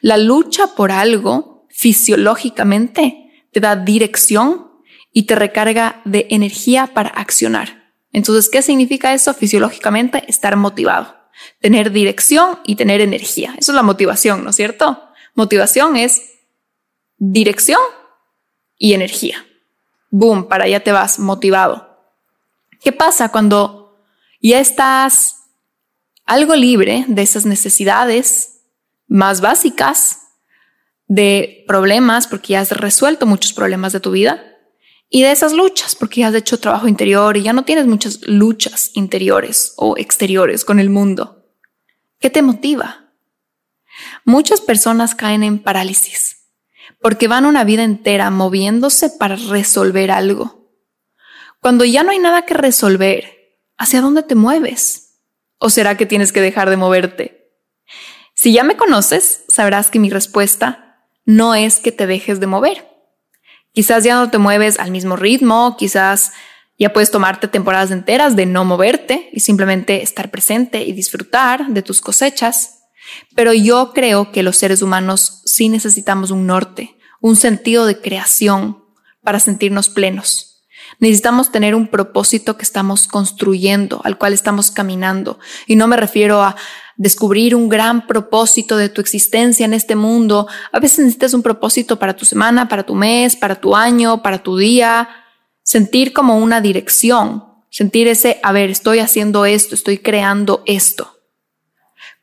La lucha por algo fisiológicamente te da dirección y te recarga de energía para accionar. Entonces, ¿qué significa eso fisiológicamente? Estar motivado, tener dirección y tener energía. Eso es la motivación, ¿no es cierto? Motivación es dirección y energía. Boom, para allá te vas motivado. ¿Qué pasa cuando ya estás algo libre de esas necesidades más básicas de problemas, porque ya has resuelto muchos problemas de tu vida, y de esas luchas, porque ya has hecho trabajo interior y ya no tienes muchas luchas interiores o exteriores con el mundo. ¿Qué te motiva? Muchas personas caen en parálisis porque van una vida entera moviéndose para resolver algo. Cuando ya no hay nada que resolver, ¿hacia dónde te mueves? ¿O será que tienes que dejar de moverte? Si ya me conoces, sabrás que mi respuesta no es que te dejes de mover Quizás ya no te mueves al mismo ritmo, quizás ya puedes tomarte temporadas enteras de no moverte y simplemente estar presente y disfrutar de tus cosechas. Pero yo creo que los seres humanos sí necesitamos un norte, un sentido de creación para sentirnos plenos. Necesitamos tener un propósito que estamos construyendo, al cual estamos caminando. Y no me refiero a descubrir un gran propósito de tu existencia en este mundo. A veces necesitas un propósito para tu semana, para tu mes, para tu año, para tu día. Sentir como una dirección, sentir ese, a ver, estoy haciendo esto, estoy creando esto.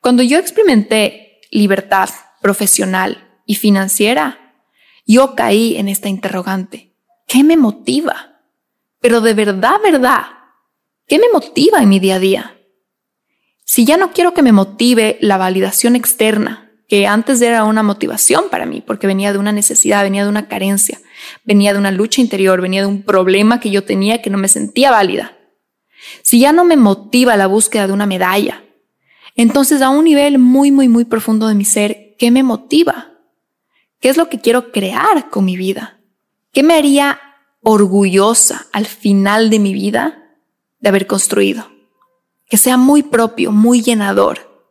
Cuando yo experimenté libertad profesional y financiera, yo caí en esta interrogante. ¿Qué me motiva? Pero de verdad, verdad, ¿qué me motiva en mi día a día? Si ya no quiero que me motive la validación externa, que antes era una motivación para mí, porque venía de una necesidad, venía de una carencia, venía de una lucha interior, venía de un problema que yo tenía que no me sentía válida. Si ya no me motiva la búsqueda de una medalla, entonces a un nivel muy, muy, muy profundo de mi ser, ¿qué me motiva? ¿Qué es lo que quiero crear con mi vida? ¿Qué me haría orgullosa al final de mi vida de haber construido? que sea muy propio, muy llenador.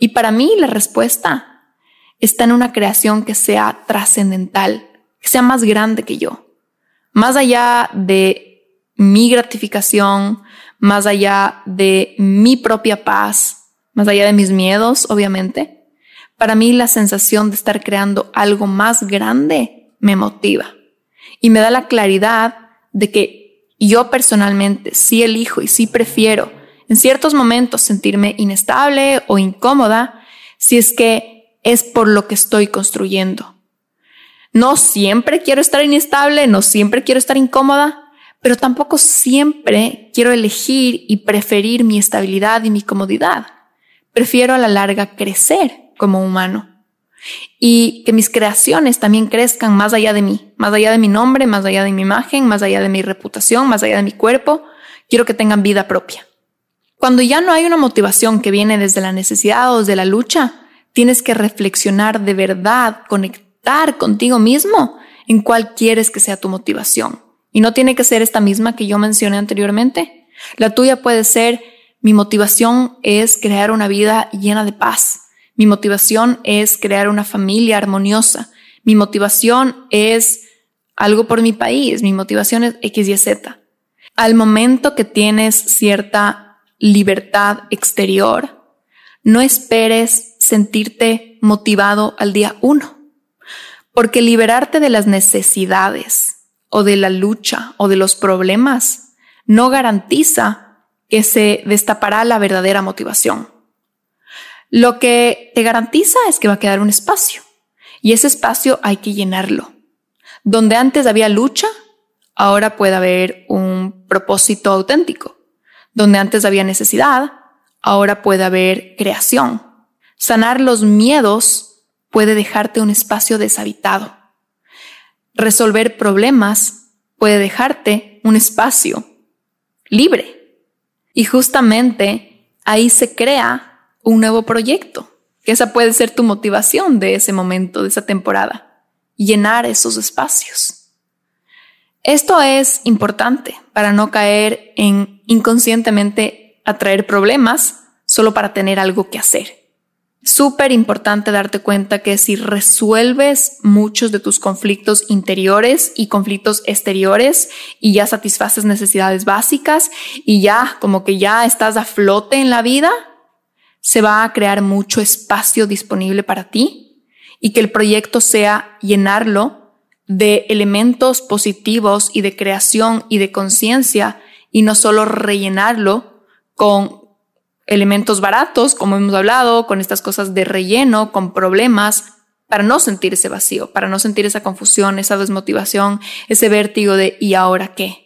Y para mí la respuesta está en una creación que sea trascendental, que sea más grande que yo, más allá de mi gratificación, más allá de mi propia paz, más allá de mis miedos, obviamente. Para mí la sensación de estar creando algo más grande me motiva y me da la claridad de que yo personalmente sí elijo y sí prefiero en ciertos momentos sentirme inestable o incómoda si es que es por lo que estoy construyendo. No siempre quiero estar inestable, no siempre quiero estar incómoda, pero tampoco siempre quiero elegir y preferir mi estabilidad y mi comodidad. Prefiero a la larga crecer como humano y que mis creaciones también crezcan más allá de mí, más allá de mi nombre, más allá de mi imagen, más allá de mi reputación, más allá de mi cuerpo. Quiero que tengan vida propia. Cuando ya no hay una motivación que viene desde la necesidad o desde la lucha, tienes que reflexionar de verdad, conectar contigo mismo en cuál quieres que sea tu motivación. Y no tiene que ser esta misma que yo mencioné anteriormente. La tuya puede ser, mi motivación es crear una vida llena de paz. Mi motivación es crear una familia armoniosa. Mi motivación es algo por mi país. Mi motivación es X, Y, Z. Al momento que tienes cierta libertad exterior, no esperes sentirte motivado al día uno, porque liberarte de las necesidades o de la lucha o de los problemas no garantiza que se destapará la verdadera motivación. Lo que te garantiza es que va a quedar un espacio y ese espacio hay que llenarlo. Donde antes había lucha, ahora puede haber un propósito auténtico. Donde antes había necesidad, ahora puede haber creación. Sanar los miedos puede dejarte un espacio deshabitado. Resolver problemas puede dejarte un espacio libre. Y justamente ahí se crea un nuevo proyecto, esa puede ser tu motivación de ese momento, de esa temporada, llenar esos espacios. Esto es importante para no caer en inconscientemente atraer problemas solo para tener algo que hacer. Súper importante darte cuenta que si resuelves muchos de tus conflictos interiores y conflictos exteriores y ya satisfaces necesidades básicas y ya como que ya estás a flote en la vida, se va a crear mucho espacio disponible para ti y que el proyecto sea llenarlo de elementos positivos y de creación y de conciencia y no solo rellenarlo con elementos baratos, como hemos hablado, con estas cosas de relleno, con problemas, para no sentir ese vacío, para no sentir esa confusión, esa desmotivación, ese vértigo de ¿y ahora qué?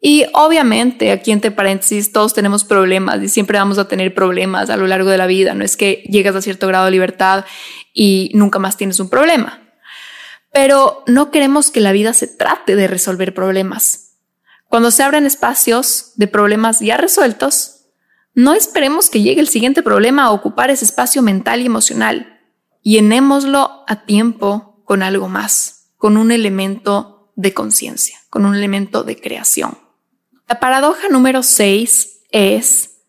Y obviamente, aquí entre paréntesis, todos tenemos problemas y siempre vamos a tener problemas a lo largo de la vida. No es que llegas a cierto grado de libertad y nunca más tienes un problema. Pero no queremos que la vida se trate de resolver problemas. Cuando se abren espacios de problemas ya resueltos, no esperemos que llegue el siguiente problema a ocupar ese espacio mental y emocional. Llenémoslo a tiempo con algo más, con un elemento de conciencia, con un elemento de creación. La paradoja número 6 es,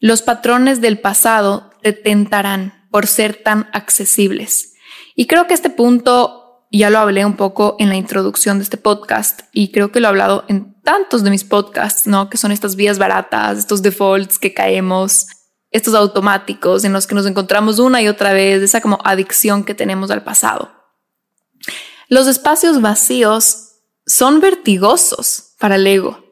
los patrones del pasado te tentarán por ser tan accesibles. Y creo que este punto ya lo hablé un poco en la introducción de este podcast y creo que lo he hablado en tantos de mis podcasts, ¿no? Que son estas vías baratas, estos defaults que caemos, estos automáticos en los que nos encontramos una y otra vez, esa como adicción que tenemos al pasado. Los espacios vacíos son vertigosos para el ego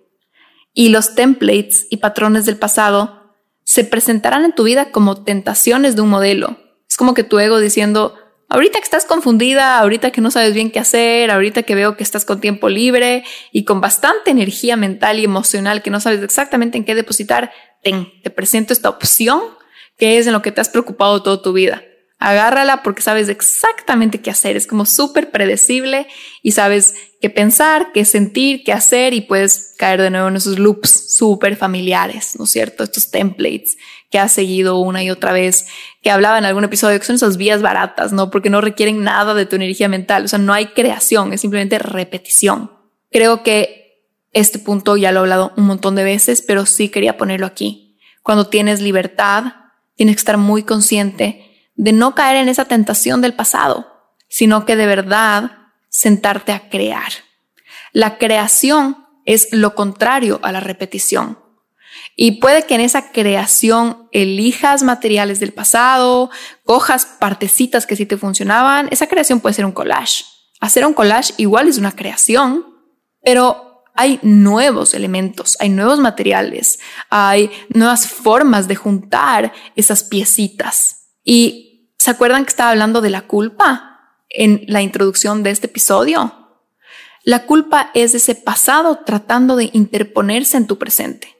y los templates y patrones del pasado se presentarán en tu vida como tentaciones de un modelo. Es como que tu ego diciendo, Ahorita que estás confundida, ahorita que no sabes bien qué hacer, ahorita que veo que estás con tiempo libre y con bastante energía mental y emocional que no sabes exactamente en qué depositar, ten, te presento esta opción que es en lo que te has preocupado toda tu vida. Agárrala porque sabes exactamente qué hacer. Es como súper predecible y sabes qué pensar, qué sentir, qué hacer y puedes caer de nuevo en esos loops súper familiares, ¿no es cierto? Estos templates que has seguido una y otra vez, que hablaba en algún episodio, que son esas vías baratas, ¿no? Porque no requieren nada de tu energía mental, o sea, no hay creación, es simplemente repetición. Creo que este punto ya lo he hablado un montón de veces, pero sí quería ponerlo aquí. Cuando tienes libertad, tienes que estar muy consciente de no caer en esa tentación del pasado, sino que de verdad sentarte a crear. La creación es lo contrario a la repetición. Y puede que en esa creación elijas materiales del pasado, cojas partecitas que sí te funcionaban. Esa creación puede ser un collage. Hacer un collage igual es una creación, pero hay nuevos elementos, hay nuevos materiales, hay nuevas formas de juntar esas piecitas. Y ¿se acuerdan que estaba hablando de la culpa en la introducción de este episodio? La culpa es ese pasado tratando de interponerse en tu presente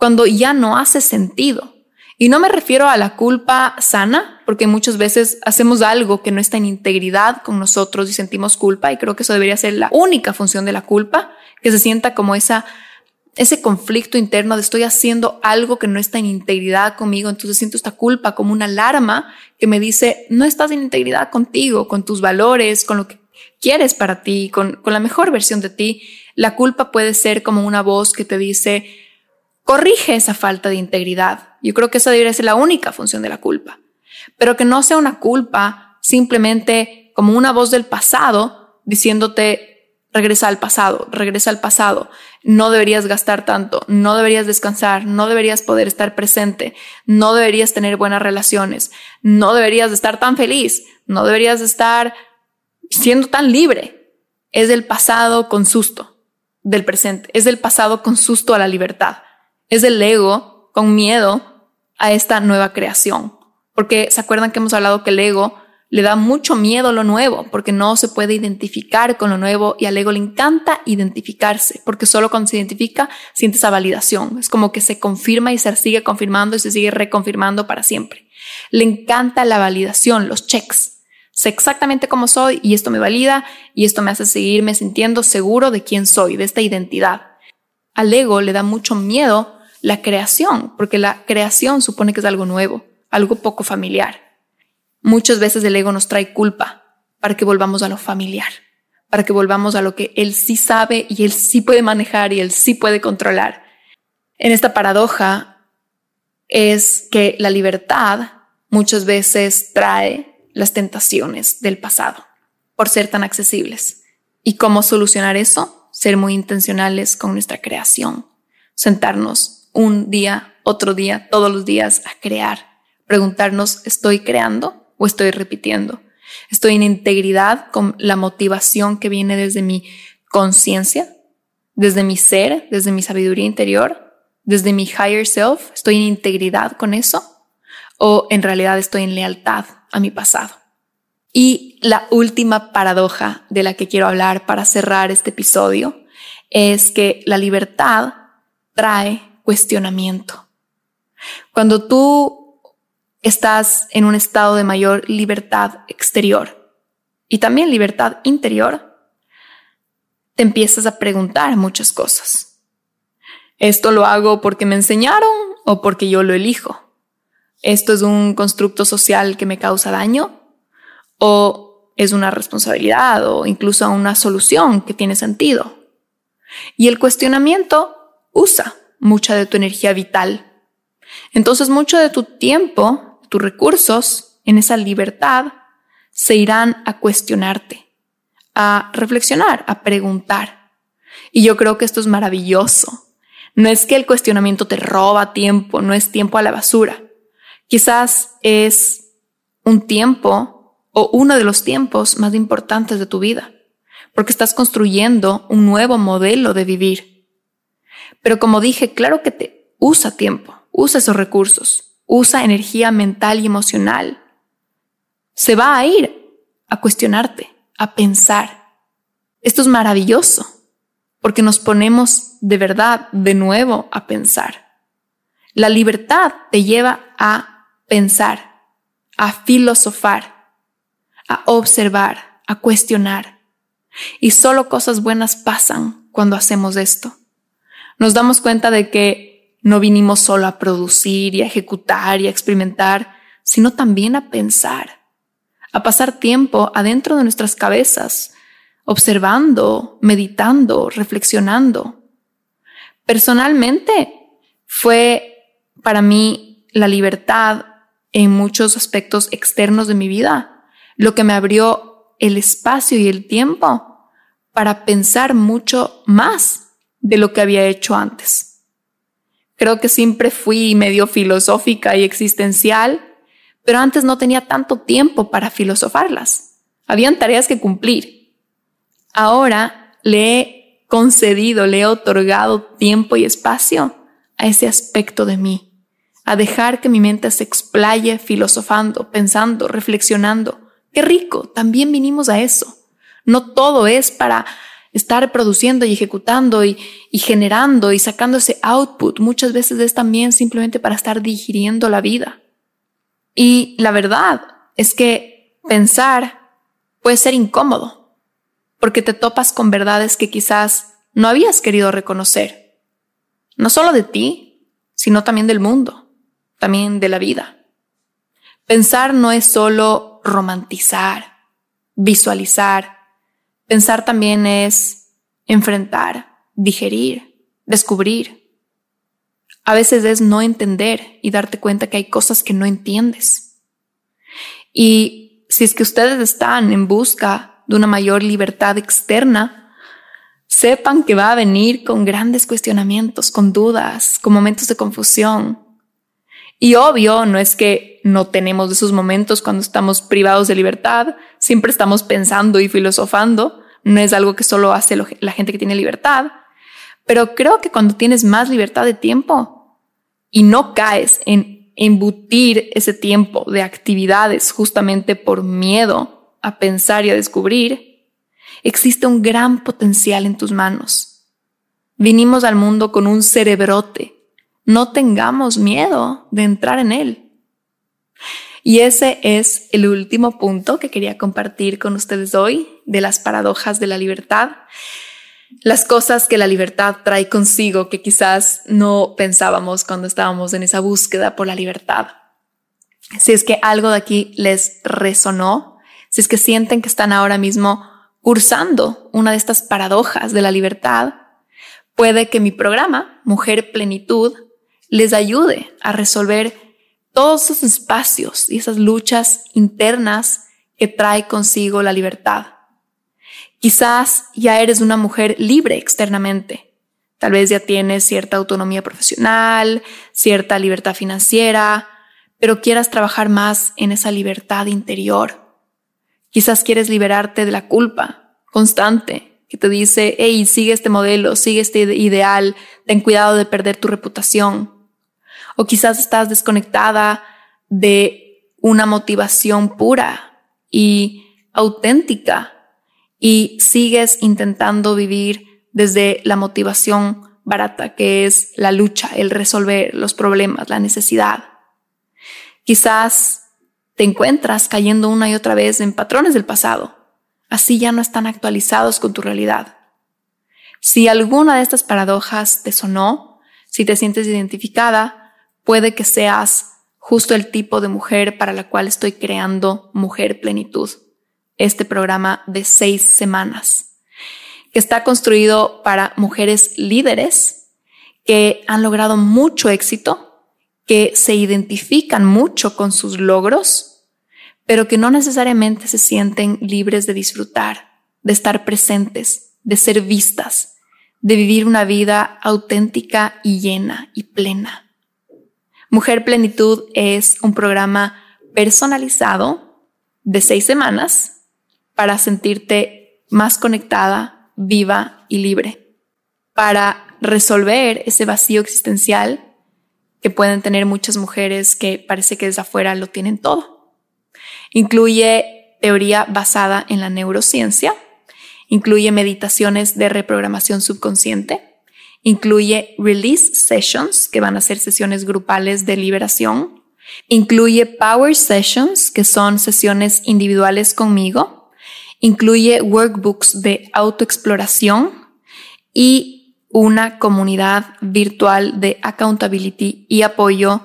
cuando ya no hace sentido. Y no me refiero a la culpa sana, porque muchas veces hacemos algo que no está en integridad con nosotros y sentimos culpa, y creo que eso debería ser la única función de la culpa, que se sienta como esa, ese conflicto interno de estoy haciendo algo que no está en integridad conmigo, entonces siento esta culpa como una alarma que me dice, no estás en integridad contigo, con tus valores, con lo que quieres para ti, con, con la mejor versión de ti. La culpa puede ser como una voz que te dice, corrige esa falta de integridad. Yo creo que esa debería ser la única función de la culpa. Pero que no sea una culpa simplemente como una voz del pasado diciéndote regresa al pasado, regresa al pasado, no deberías gastar tanto, no deberías descansar, no deberías poder estar presente, no deberías tener buenas relaciones, no deberías estar tan feliz, no deberías estar siendo tan libre. Es del pasado con susto, del presente, es del pasado con susto a la libertad es el ego con miedo a esta nueva creación. Porque se acuerdan que hemos hablado que el ego le da mucho miedo lo nuevo, porque no se puede identificar con lo nuevo y al ego le encanta identificarse, porque solo cuando se identifica siente esa validación. Es como que se confirma y se sigue confirmando y se sigue reconfirmando para siempre. Le encanta la validación, los checks. Sé exactamente cómo soy y esto me valida y esto me hace seguirme sintiendo seguro de quién soy, de esta identidad. Al ego le da mucho miedo la creación, porque la creación supone que es algo nuevo, algo poco familiar. Muchas veces el ego nos trae culpa para que volvamos a lo familiar, para que volvamos a lo que él sí sabe y él sí puede manejar y él sí puede controlar. En esta paradoja es que la libertad muchas veces trae las tentaciones del pasado por ser tan accesibles. ¿Y cómo solucionar eso? Ser muy intencionales con nuestra creación, sentarnos un día, otro día, todos los días a crear, preguntarnos, ¿estoy creando o estoy repitiendo? ¿Estoy en integridad con la motivación que viene desde mi conciencia, desde mi ser, desde mi sabiduría interior, desde mi higher self? ¿Estoy en integridad con eso? ¿O en realidad estoy en lealtad a mi pasado? Y la última paradoja de la que quiero hablar para cerrar este episodio es que la libertad trae cuestionamiento. Cuando tú estás en un estado de mayor libertad exterior y también libertad interior, te empiezas a preguntar muchas cosas. ¿Esto lo hago porque me enseñaron o porque yo lo elijo? ¿Esto es un constructo social que me causa daño? ¿O es una responsabilidad o incluso una solución que tiene sentido? Y el cuestionamiento usa mucha de tu energía vital. Entonces mucho de tu tiempo, tus recursos en esa libertad se irán a cuestionarte, a reflexionar, a preguntar. Y yo creo que esto es maravilloso. No es que el cuestionamiento te roba tiempo, no es tiempo a la basura. Quizás es un tiempo o uno de los tiempos más importantes de tu vida, porque estás construyendo un nuevo modelo de vivir. Pero como dije, claro que te usa tiempo, usa esos recursos, usa energía mental y emocional. Se va a ir a cuestionarte, a pensar. Esto es maravilloso, porque nos ponemos de verdad de nuevo a pensar. La libertad te lleva a pensar, a filosofar, a observar, a cuestionar. Y solo cosas buenas pasan cuando hacemos esto nos damos cuenta de que no vinimos solo a producir y a ejecutar y a experimentar, sino también a pensar, a pasar tiempo adentro de nuestras cabezas, observando, meditando, reflexionando. Personalmente fue para mí la libertad en muchos aspectos externos de mi vida, lo que me abrió el espacio y el tiempo para pensar mucho más de lo que había hecho antes. Creo que siempre fui medio filosófica y existencial, pero antes no tenía tanto tiempo para filosofarlas. Habían tareas que cumplir. Ahora le he concedido, le he otorgado tiempo y espacio a ese aspecto de mí, a dejar que mi mente se explaye filosofando, pensando, reflexionando. Qué rico, también vinimos a eso. No todo es para estar produciendo y ejecutando y, generando y sacando ese output muchas veces es también simplemente para estar digiriendo la vida. Y la verdad es que pensar puede ser incómodo porque te topas con verdades que quizás no habías querido reconocer, no solo de ti, sino también del mundo, también de la vida. Pensar no es solo romantizar, visualizar, Pensar también es enfrentar, digerir, descubrir. A veces es no entender y darte cuenta que hay cosas que no entiendes. Y si es que ustedes están en busca de una mayor libertad externa, sepan que va a venir con grandes cuestionamientos, con dudas, con momentos de confusión. Y obvio, no es que no tenemos esos momentos cuando estamos privados de libertad, siempre estamos pensando y filosofando, no es algo que solo hace la gente que tiene libertad, pero creo que cuando tienes más libertad de tiempo y no caes en embutir ese tiempo de actividades justamente por miedo a pensar y a descubrir, existe un gran potencial en tus manos. Vinimos al mundo con un cerebrote. No tengamos miedo de entrar en él. Y ese es el último punto que quería compartir con ustedes hoy de las paradojas de la libertad. Las cosas que la libertad trae consigo que quizás no pensábamos cuando estábamos en esa búsqueda por la libertad. Si es que algo de aquí les resonó, si es que sienten que están ahora mismo cursando una de estas paradojas de la libertad, puede que mi programa, Mujer Plenitud, les ayude a resolver todos esos espacios y esas luchas internas que trae consigo la libertad. Quizás ya eres una mujer libre externamente. Tal vez ya tienes cierta autonomía profesional, cierta libertad financiera, pero quieras trabajar más en esa libertad interior. Quizás quieres liberarte de la culpa constante que te dice, hey, sigue este modelo, sigue este ideal, ten cuidado de perder tu reputación. O quizás estás desconectada de una motivación pura y auténtica y sigues intentando vivir desde la motivación barata, que es la lucha, el resolver los problemas, la necesidad. Quizás te encuentras cayendo una y otra vez en patrones del pasado. Así ya no están actualizados con tu realidad. Si alguna de estas paradojas te sonó, si te sientes identificada, puede que seas justo el tipo de mujer para la cual estoy creando Mujer Plenitud, este programa de seis semanas, que está construido para mujeres líderes que han logrado mucho éxito, que se identifican mucho con sus logros, pero que no necesariamente se sienten libres de disfrutar, de estar presentes, de ser vistas, de vivir una vida auténtica y llena y plena. Mujer Plenitud es un programa personalizado de seis semanas para sentirte más conectada, viva y libre, para resolver ese vacío existencial que pueden tener muchas mujeres que parece que desde afuera lo tienen todo. Incluye teoría basada en la neurociencia, incluye meditaciones de reprogramación subconsciente, Incluye release sessions, que van a ser sesiones grupales de liberación. Incluye power sessions, que son sesiones individuales conmigo. Incluye workbooks de autoexploración y una comunidad virtual de accountability y apoyo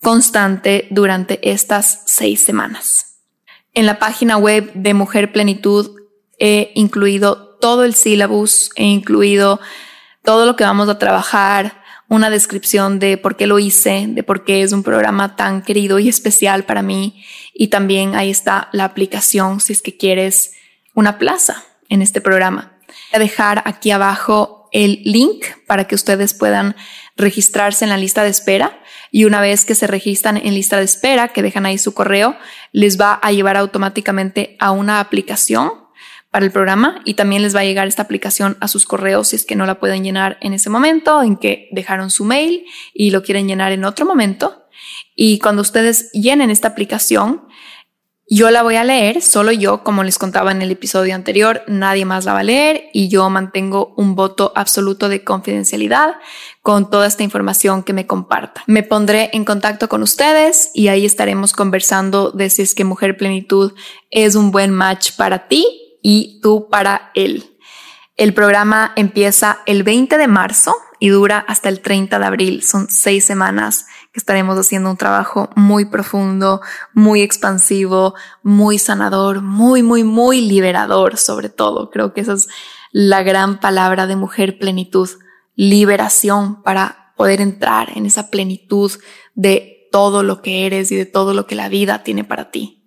constante durante estas seis semanas. En la página web de Mujer Plenitud he incluido todo el syllabus, he incluido todo lo que vamos a trabajar, una descripción de por qué lo hice, de por qué es un programa tan querido y especial para mí. Y también ahí está la aplicación si es que quieres una plaza en este programa. Voy a dejar aquí abajo el link para que ustedes puedan registrarse en la lista de espera y una vez que se registran en lista de espera, que dejan ahí su correo, les va a llevar automáticamente a una aplicación para el programa y también les va a llegar esta aplicación a sus correos si es que no la pueden llenar en ese momento, en que dejaron su mail y lo quieren llenar en otro momento. Y cuando ustedes llenen esta aplicación, yo la voy a leer, solo yo, como les contaba en el episodio anterior, nadie más la va a leer y yo mantengo un voto absoluto de confidencialidad con toda esta información que me comparta. Me pondré en contacto con ustedes y ahí estaremos conversando de si es que Mujer Plenitud es un buen match para ti y tú para él. El programa empieza el 20 de marzo y dura hasta el 30 de abril. Son seis semanas que estaremos haciendo un trabajo muy profundo, muy expansivo, muy sanador, muy, muy, muy liberador sobre todo. Creo que esa es la gran palabra de mujer plenitud, liberación para poder entrar en esa plenitud de todo lo que eres y de todo lo que la vida tiene para ti.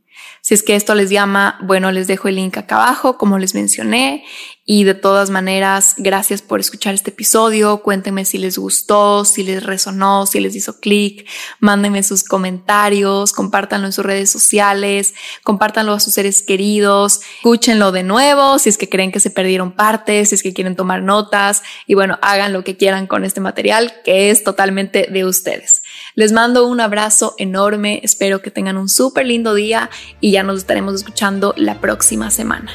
Si es que esto les llama, bueno, les dejo el link acá abajo, como les mencioné. Y de todas maneras, gracias por escuchar este episodio. Cuéntenme si les gustó, si les resonó, si les hizo clic. Mándenme sus comentarios, compártanlo en sus redes sociales, compártanlo a sus seres queridos, escúchenlo de nuevo si es que creen que se perdieron partes, si es que quieren tomar notas y bueno, hagan lo que quieran con este material que es totalmente de ustedes. Les mando un abrazo enorme, espero que tengan un súper lindo día y ya nos estaremos escuchando la próxima semana.